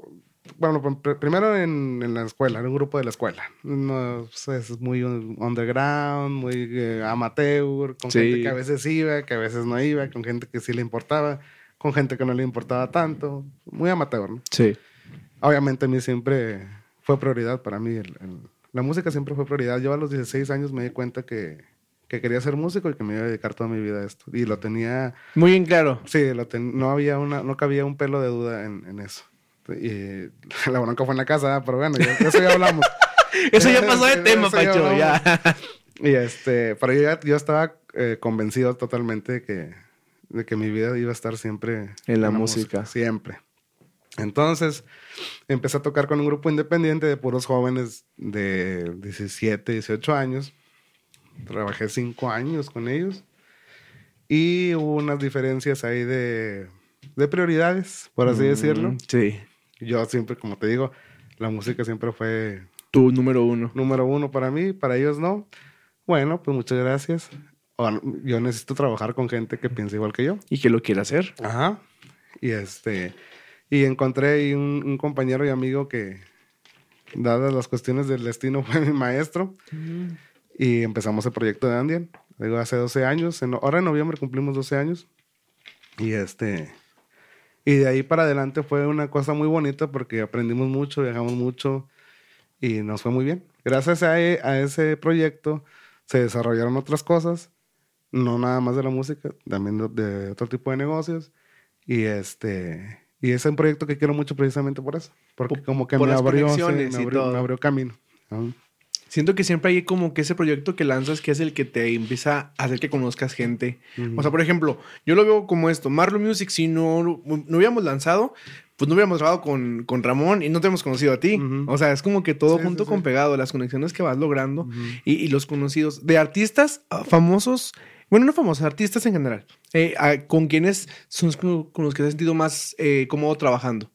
Bueno, pr- primero en, en la escuela, en un grupo de la escuela. No, pues, es muy un- underground, muy eh, amateur, con Sí. gente que a veces iba, que a veces no iba, con gente que sí le importaba, con gente que no le importaba tanto. Muy amateur, ¿no? Sí. Obviamente a mí siempre fue prioridad para mí. el- el- la música siempre fue prioridad. Yo a los 16 años me di cuenta que, que quería ser músico y que me iba a dedicar toda mi vida a esto. Y lo tenía Muy bien claro. Sí, lo ten- no había una, no cabía un pelo de duda en, en eso. Y la bronca fue en la casa, pero bueno, ya- eso ya hablamos. Eso ya pasó de tema, Pacho. Ya. Y este, pero yo, ya- yo estaba eh, convencido totalmente de que, de que mi vida iba a estar siempre En la música. Siempre. Entonces, empecé a tocar con un grupo independiente de puros jóvenes de 17, 18 años. Trabajé cinco años con ellos. Y hubo unas diferencias ahí de, de prioridades, por así decirlo. Mm, Sí. Yo siempre, como te digo, la música siempre fue Tu número uno. número uno para mí, para ellos no. Bueno, pues muchas gracias. Ahora, Yo necesito trabajar con gente que piensa igual que yo. Y que lo quiera hacer. Ajá. Y este, y encontré ahí un, un compañero y amigo que, dadas las cuestiones del destino, fue mi maestro. Y empezamos el proyecto de Andian. Digo, hace 12 años. En- ahora en noviembre cumplimos 12 años. Y este, y de ahí para adelante fue una cosa muy bonita porque aprendimos mucho, viajamos mucho y nos fue muy bien. Gracias a, e- a ese proyecto se desarrollaron otras cosas, no nada más de la música, también de, de otro tipo de negocios. Y este y es un proyecto que quiero mucho precisamente por eso, porque Por- como que me abrió, sí, me abrió, me abrió camino. Siento que siempre hay como que ese proyecto que lanzas que es el que te empieza a hacer que conozcas gente. Ujú. O sea, por ejemplo, yo lo veo como esto. Marlo Music, si no, no hubiéramos lanzado, pues no hubiéramos grabado con, con Ramón y no te hemos conocido a ti. Ujú. O sea, es como que todo Sí, junto sí, con sí. pegado, las conexiones que vas logrando Ujú. y, y los conocidos de artistas ah, famosos. Bueno, no famosos, artistas en general. eh, ah, ¿Con quienes son los con con los que te has sentido más eh, cómodo trabajando?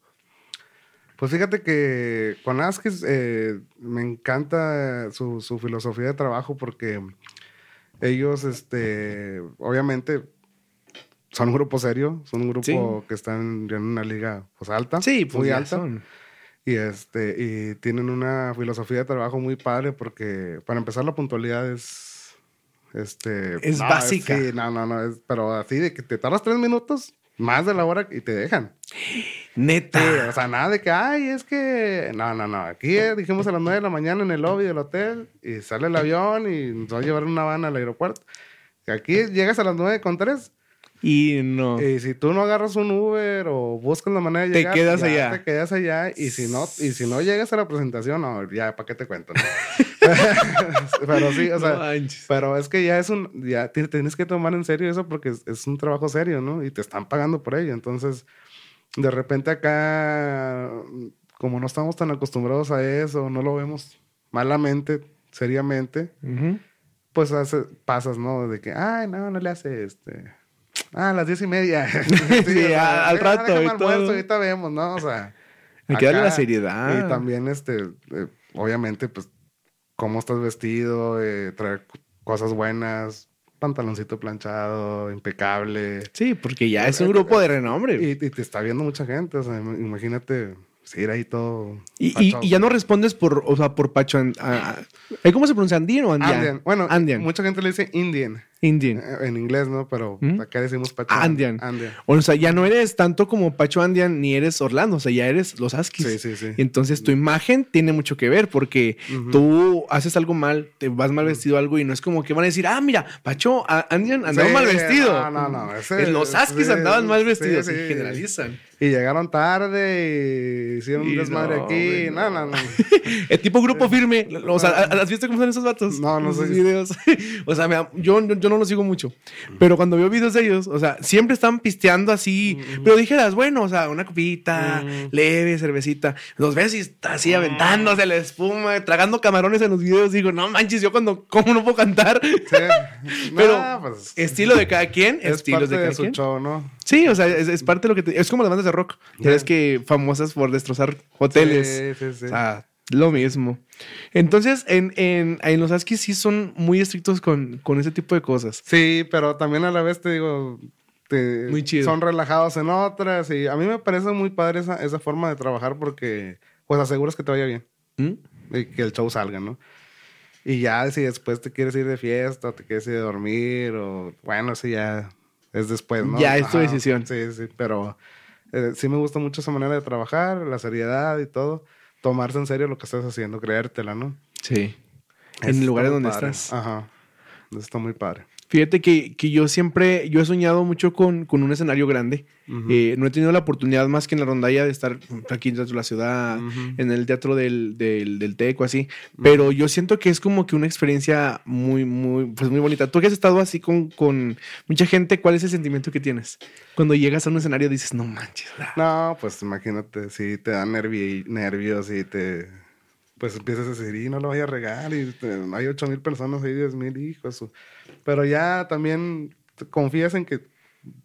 Pues fíjate que con Askis eh, me encanta su, su filosofía de trabajo porque ellos, este, obviamente, son un grupo serio, son un grupo Sí. que están en una liga pues, alta, Sí, pues muy alta, son. y este, y tienen una filosofía de trabajo muy padre porque para empezar la puntualidad es, este, Es básica. sí, no, no, no, es- pero así de que te tardas tres minutos más de la hora y te dejan. Neta. Sí, o sea, nada de que, ay, es que. No, no, no. Aquí eh, dijimos a las 9 de la mañana en el lobby del hotel y sale el avión y nos va a llevar una van al aeropuerto. Aquí llegas a las 9 con 3 Y no. y si tú no agarras un Uber o buscas la manera de Te llegar, quedas ya allá. Te quedas allá y si no, y si no llegas a la presentación, no, ya, ¿para qué te cuento? no? pero sí, o sea, No pero es que ya es un, ya ti- tienes que tomar en serio eso porque es, es un trabajo serio, ¿no? Y te están pagando por ello. Entonces, de repente acá, como no estamos tan acostumbrados a eso, no lo vemos malamente, seriamente, pues hace, pasas, ¿no? De que, ay, no, no le hace este. Ah, a las diez y media. sí, al rato. Y todo. ahorita vemos, ¿no? O sea. Hay que darle la seriedad. Y también, este, eh, obviamente, pues, cómo estás vestido, eh, traer cosas buenas, pantaloncito planchado, impecable. Sí, porque ya es un grupo de renombre. Y, y, te está viendo mucha gente, o sea, imagínate Sí, era ahí todo. Y, y, ya no respondes por, o sea, por Pacho. ¿Cómo se pronuncia? ¿Andian o Andian? Andian. Bueno, Andian. mucha gente le dice Indian. Indian. Eh, en inglés, ¿no? Pero ¿Mm? acá decimos Pacho Andian. Andian. O sea, ya no eres tanto como Pacho Andian ni eres Orlando, o sea, ya eres los Askis. Sí, sí, sí. entonces tu imagen tiene mucho que ver porque tú haces algo mal, te vas mal vestido algo y no es como que van a decir, ah, mira, Pacho Andian andaba mal vestido. No, no, no. los Askis andaban mal vestidos y generalizan. Y llegaron tarde y hicieron un desmadre aquí. No, no, no. El tipo grupo firme. O sea, ¿has visto cómo son esos vatos? No, no sé. videos. o sea, yo, yo, no los sigo mucho. Pero cuando veo videos de ellos, o sea, siempre están pisteando así. Pero dijeras, bueno, o sea, una copita, leve, cervecita. Los ves y está así aventándose la espuma, tragando camarones en los videos. Digo, no manches, yo cuando como no puedo cantar. Sí. Pero pues, estilo de cada quien, es estilos parte de cada de su quien. Show, ¿no? Sí, o sea, es, parte de lo que te, es como las bandas de rock. Ya ves que famosas por destrozar hoteles. Sí, sí, sí. O sea, lo mismo. Entonces, en, en, en los Askis sí son muy estrictos con, con ese tipo de cosas. Sí, pero también a la vez te digo, muy chido. son relajados en otras. Y a mí me parece muy padre esa, esa forma de trabajar porque pues aseguras que te vaya bien. ¿Mm? Y que el show salga, ¿no? Y ya si después te quieres ir de fiesta, te quieres ir a dormir, o bueno, si ya es después, ¿no? Ya es tu decisión. Sí, sí, pero eh, sí me gusta mucho esa manera de trabajar, la seriedad y todo. Tomarse en serio lo que estás haciendo, creértela, ¿no? Sí. en lugares donde estás. Ajá. Está muy padre. Fíjate que, que, yo siempre, yo he soñado mucho con, con un escenario grande. eh, no he tenido la oportunidad más que en la rondalla de estar aquí dentro de la ciudad, en el teatro del, del, del Teco, así. Pero yo siento que es como que una experiencia muy, muy, pues muy bonita. Tú que has estado así con, con mucha gente, ¿cuál es el sentimiento que tienes? Cuando llegas a un escenario dices, no manches. No, pues imagínate, si te dan nervios y te pues empiezas a decir, y no lo voy a regar, y hay ocho mil personas ahí, diez mil hijos. Pero ya también confías en que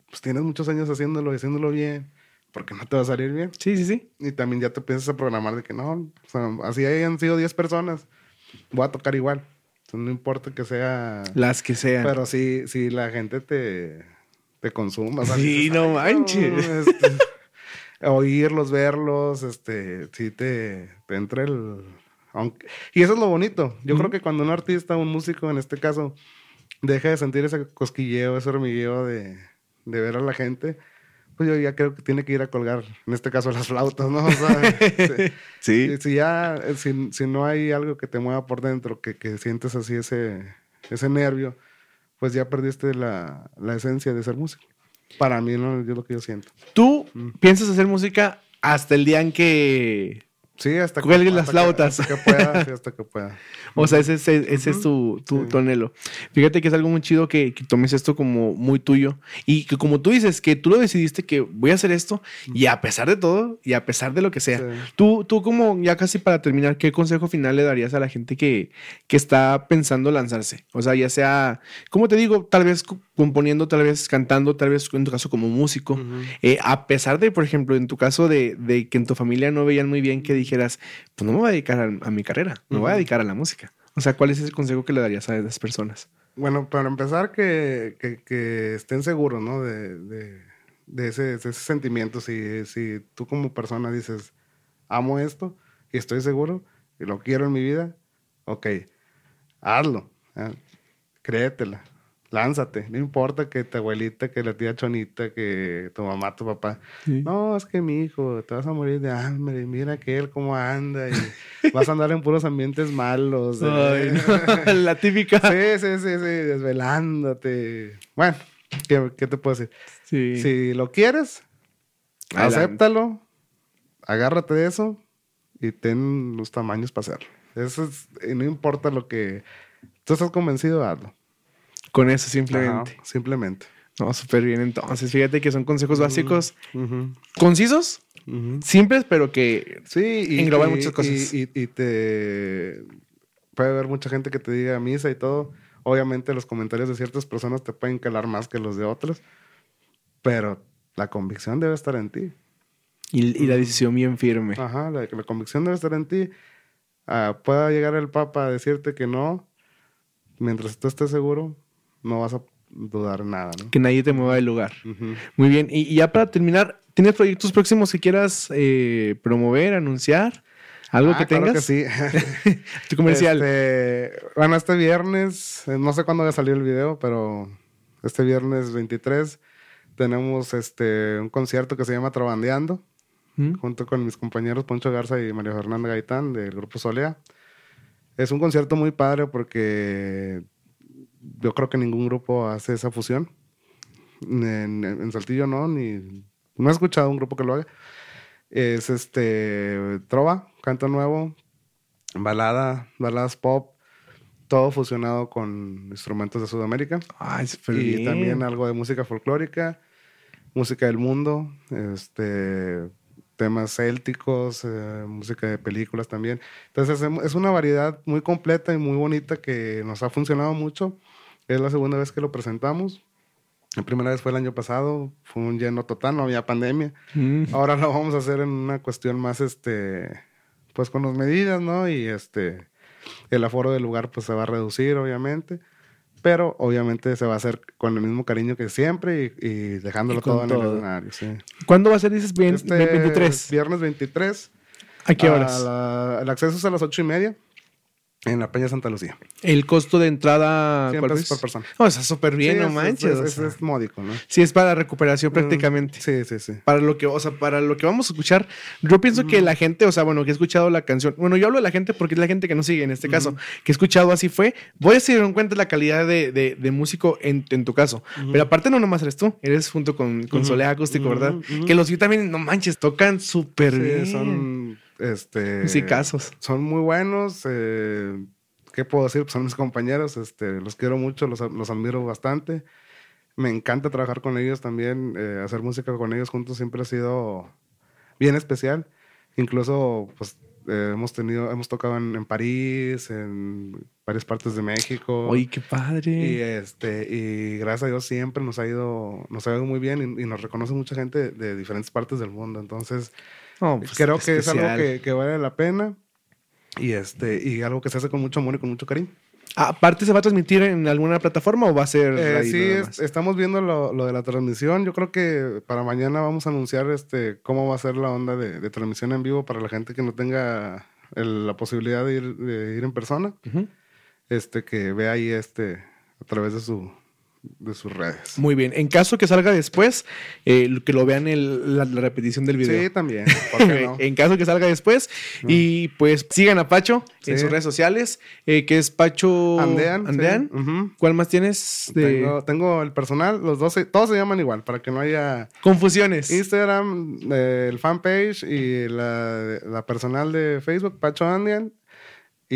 pues, tienes muchos años haciéndolo y haciéndolo bien, porque no te va a salir bien. Sí, sí, sí. Y también ya te empiezas a programar de que no, o sea, así hayan sido diez personas, voy a tocar igual. no importa que sea... Las que sean. Pero sí, sí la gente te, te consuma. sí, no manches. Este, oírlos, verlos, este, sí te, te entra el y eso es lo bonito. Yo creo que cuando un artista, un músico en este caso, deja de sentir ese cosquilleo, ese hormigueo de, de ver a la gente, pues yo ya creo que tiene que ir a colgar, en este caso, las flautas, ¿no? O sea, sí. Si ya, si, si, no hay algo que te mueva por dentro, que, que sientes así ese, ese nervio, pues ya perdiste la, la esencia de ser músico. Para mí, no es lo que yo siento. ¿Tú mm. piensas hacer música hasta el día en que Sí, hasta que, las flautas. Hasta que pueda, sí, hasta que pueda. o sea, ese, ese, ese es tu, tu, anhelo. Fíjate que es algo muy chido que, que, tomes esto como muy tuyo. Y que como tú dices, que tú lo decidiste que voy a hacer esto y a pesar de todo y a pesar de lo que sea. Tú, tú como ya casi para terminar, ¿qué consejo final le darías a la gente que, que está pensando lanzarse? O sea, ya sea, como te digo, tal vez componiendo, tal vez cantando, tal vez en tu caso como músico. Eh, a pesar de, por ejemplo, en tu caso de, de que en tu familia no veían muy bien que dijeras, pues no me voy a dedicar a, mi carrera, me voy a dedicar a la música. O sea, ¿cuál es ese consejo que le darías a esas personas? Bueno, para empezar, que, que, estén seguros, ¿no? De, de, de, ese, ese, sentimiento. Si, si tú como persona dices, amo esto y estoy seguro y lo quiero en mi vida, ok, hazlo. ¿eh? Créetela lánzate. No importa que tu abuelita, que la tía Chonita, que tu mamá, tu papá. No, es que mi hijo, te vas a morir de hambre. Mira que él cómo anda. Y vas a andar en puros ambientes malos. ¿eh? la típica. Sí, sí, sí, sí, desvelándote. Bueno, ¿qué, te puedo decir? Si lo quieres, acéptalo, agárrate de eso y ten los tamaños para hacerlo. Eso es, y no importa lo que tú estás convencido, hazlo. Con eso simplemente. simplemente. No, súper bien. Entonces, fíjate que son consejos básicos concisos, simples, pero que Sí, y, Engloban y- muchas cosas. Y, te puede haber mucha gente que te diga misa y todo. Obviamente los comentarios de ciertas personas te pueden calar más que los de otras, pero la convicción debe estar en ti. y, y la decisión bien firme. Ajá, la, la convicción debe estar en ti. Ah, pueda llegar el Papa a decirte que no, mientras tú estés seguro, no vas a dudar nada, ¿no? Que nadie te mueva del lugar. Muy bien. Y, y ya para terminar, ¿tienes proyectos próximos que quieras eh, promover, anunciar? ¿Algo Ah, que claro tengas? sí. Tu comercial. Este, bueno, este viernes, eh, no sé cuándo va a salir el video, pero este viernes 23 tenemos este, un concierto que se llama Trabandeando, ¿Mm? junto con mis compañeros Poncho Garza y María Fernanda Gaitán del grupo Solea. Es un concierto muy padre porque yo creo que ningún grupo hace esa fusión. En, en Saltillo no, ni no he escuchado un grupo que lo haga. Es este trova, canto nuevo, balada, baladas pop, todo fusionado con instrumentos de Sudamérica Ay, y bien. también algo de música folclórica, música del mundo, este temas célticos, eh, música de películas también. Entonces es una variedad muy completa y muy bonita que nos ha funcionado mucho. Es la segunda vez que lo presentamos. La primera vez fue el año pasado, fue un lleno total, no había pandemia. Mm. Ahora lo vamos a hacer en una cuestión más, este, pues con las medidas, ¿no? Y este, el aforo del lugar pues se va a reducir, obviamente. Pero obviamente se va a hacer con el mismo cariño que siempre y, y dejándolo Y con todo en el todo. escenario, sí. ¿Cuándo va a ser? Dices, Bien- Este 23. Viernes 23. ¿A qué a horas? la- el acceso es a las ocho y media en la Peña Santa Lucía. El costo de entrada. 100 ¿cuál pesos es? por persona. No, está súper bien, Sí, no es- manches. Es, o es- sea. es módico, ¿no? Sí, es para recuperación prácticamente. Mm, Sí, sí, sí. Para lo que, o sea, para lo que vamos a escuchar, yo pienso que la gente, o sea, bueno, que he escuchado la canción, bueno, yo hablo de la gente porque es la gente que nos sigue en este caso, que he escuchado así fue, voy a seguir en cuenta la calidad de, de- de músico en, en tu caso, pero aparte no nomás eres tú, eres junto con, con. Solea Acústico, ¿verdad? Que los vi también, no manches, tocan súper Sí, bien. son este Musicazos. son muy buenos eh, qué puedo decir pues son mis compañeros este los quiero mucho los, los admiro bastante. Me encanta trabajar con ellos también eh, hacer música con ellos juntos siempre ha sido bien especial. Incluso pues eh, hemos tenido hemos tocado en, en París en varias partes de México Oye, qué padre. y este y gracias a Dios siempre nos ha ido nos ha ido muy bien y, y nos reconoce mucha gente de diferentes partes del mundo entonces No, pues, creo que es algo especial. que, que vale la pena y este y algo que se hace con mucho amor y con mucho cariño. Aparte, ¿se va a transmitir en alguna plataforma o va a ser Eh, ahí sí, es- estamos viendo lo, lo de la transmisión. Yo creo que para mañana vamos a anunciar este cómo va a ser la onda de, de transmisión en vivo para la gente que no tenga el- la posibilidad de ir, de ir en persona, Ujú. Este que vea ahí este a través de su de sus redes. Muy bien. En caso que salga después, eh, que lo vean el- la, la repetición del video. Sí, también. ¿por qué no? en caso que salga después. Y pues sigan a Pacho en sus redes sociales, eh, que es Pacho Andean. sí. Andean. ¿Cuál más tienes? De Tengo, tengo el personal, los dos, todos se llaman igual, para que no haya confusiones. Instagram, eh, el fanpage y la, la personal de Facebook, Pacho Andian.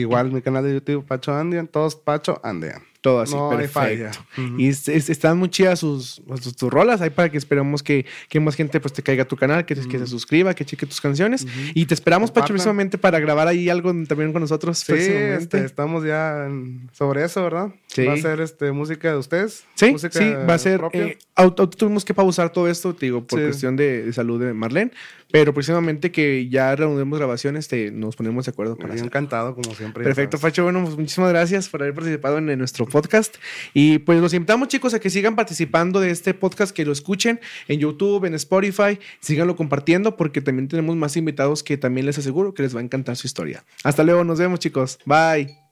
Igual mi canal de YouTube, Pacho Andian. Todos Pacho Andian. Todo así, No perfecto. Y es- es- están muy chidas sus, sus, tus rolas ahí para que esperemos que, que más gente pues te caiga a tu canal, que, que se suscriba, que cheque tus canciones. Y te esperamos, Pacho, próximamente para grabar ahí algo también con nosotros. Sí, este, estamos ya en- sobre eso, ¿verdad? Sí. Va a ser este, música de ustedes. Sí, sí, va a ser. eh, auto- auto- tuvimos que pausar todo esto, te digo, por Sí. cuestión de, de salud de Marlene. Pero próximamente que ya reunimos grabaciones, te, nos ponemos de acuerdo para encantado, como siempre. Perfecto. Facho. Bueno, pues muchísimas gracias por haber participado en, en nuestro podcast. Y pues los invitamos, chicos, a que sigan participando de este podcast, que lo escuchen en YouTube, en Spotify, síganlo compartiendo, porque también tenemos más invitados que también les aseguro que les va a encantar su historia. Hasta luego, nos vemos, chicos. Bye.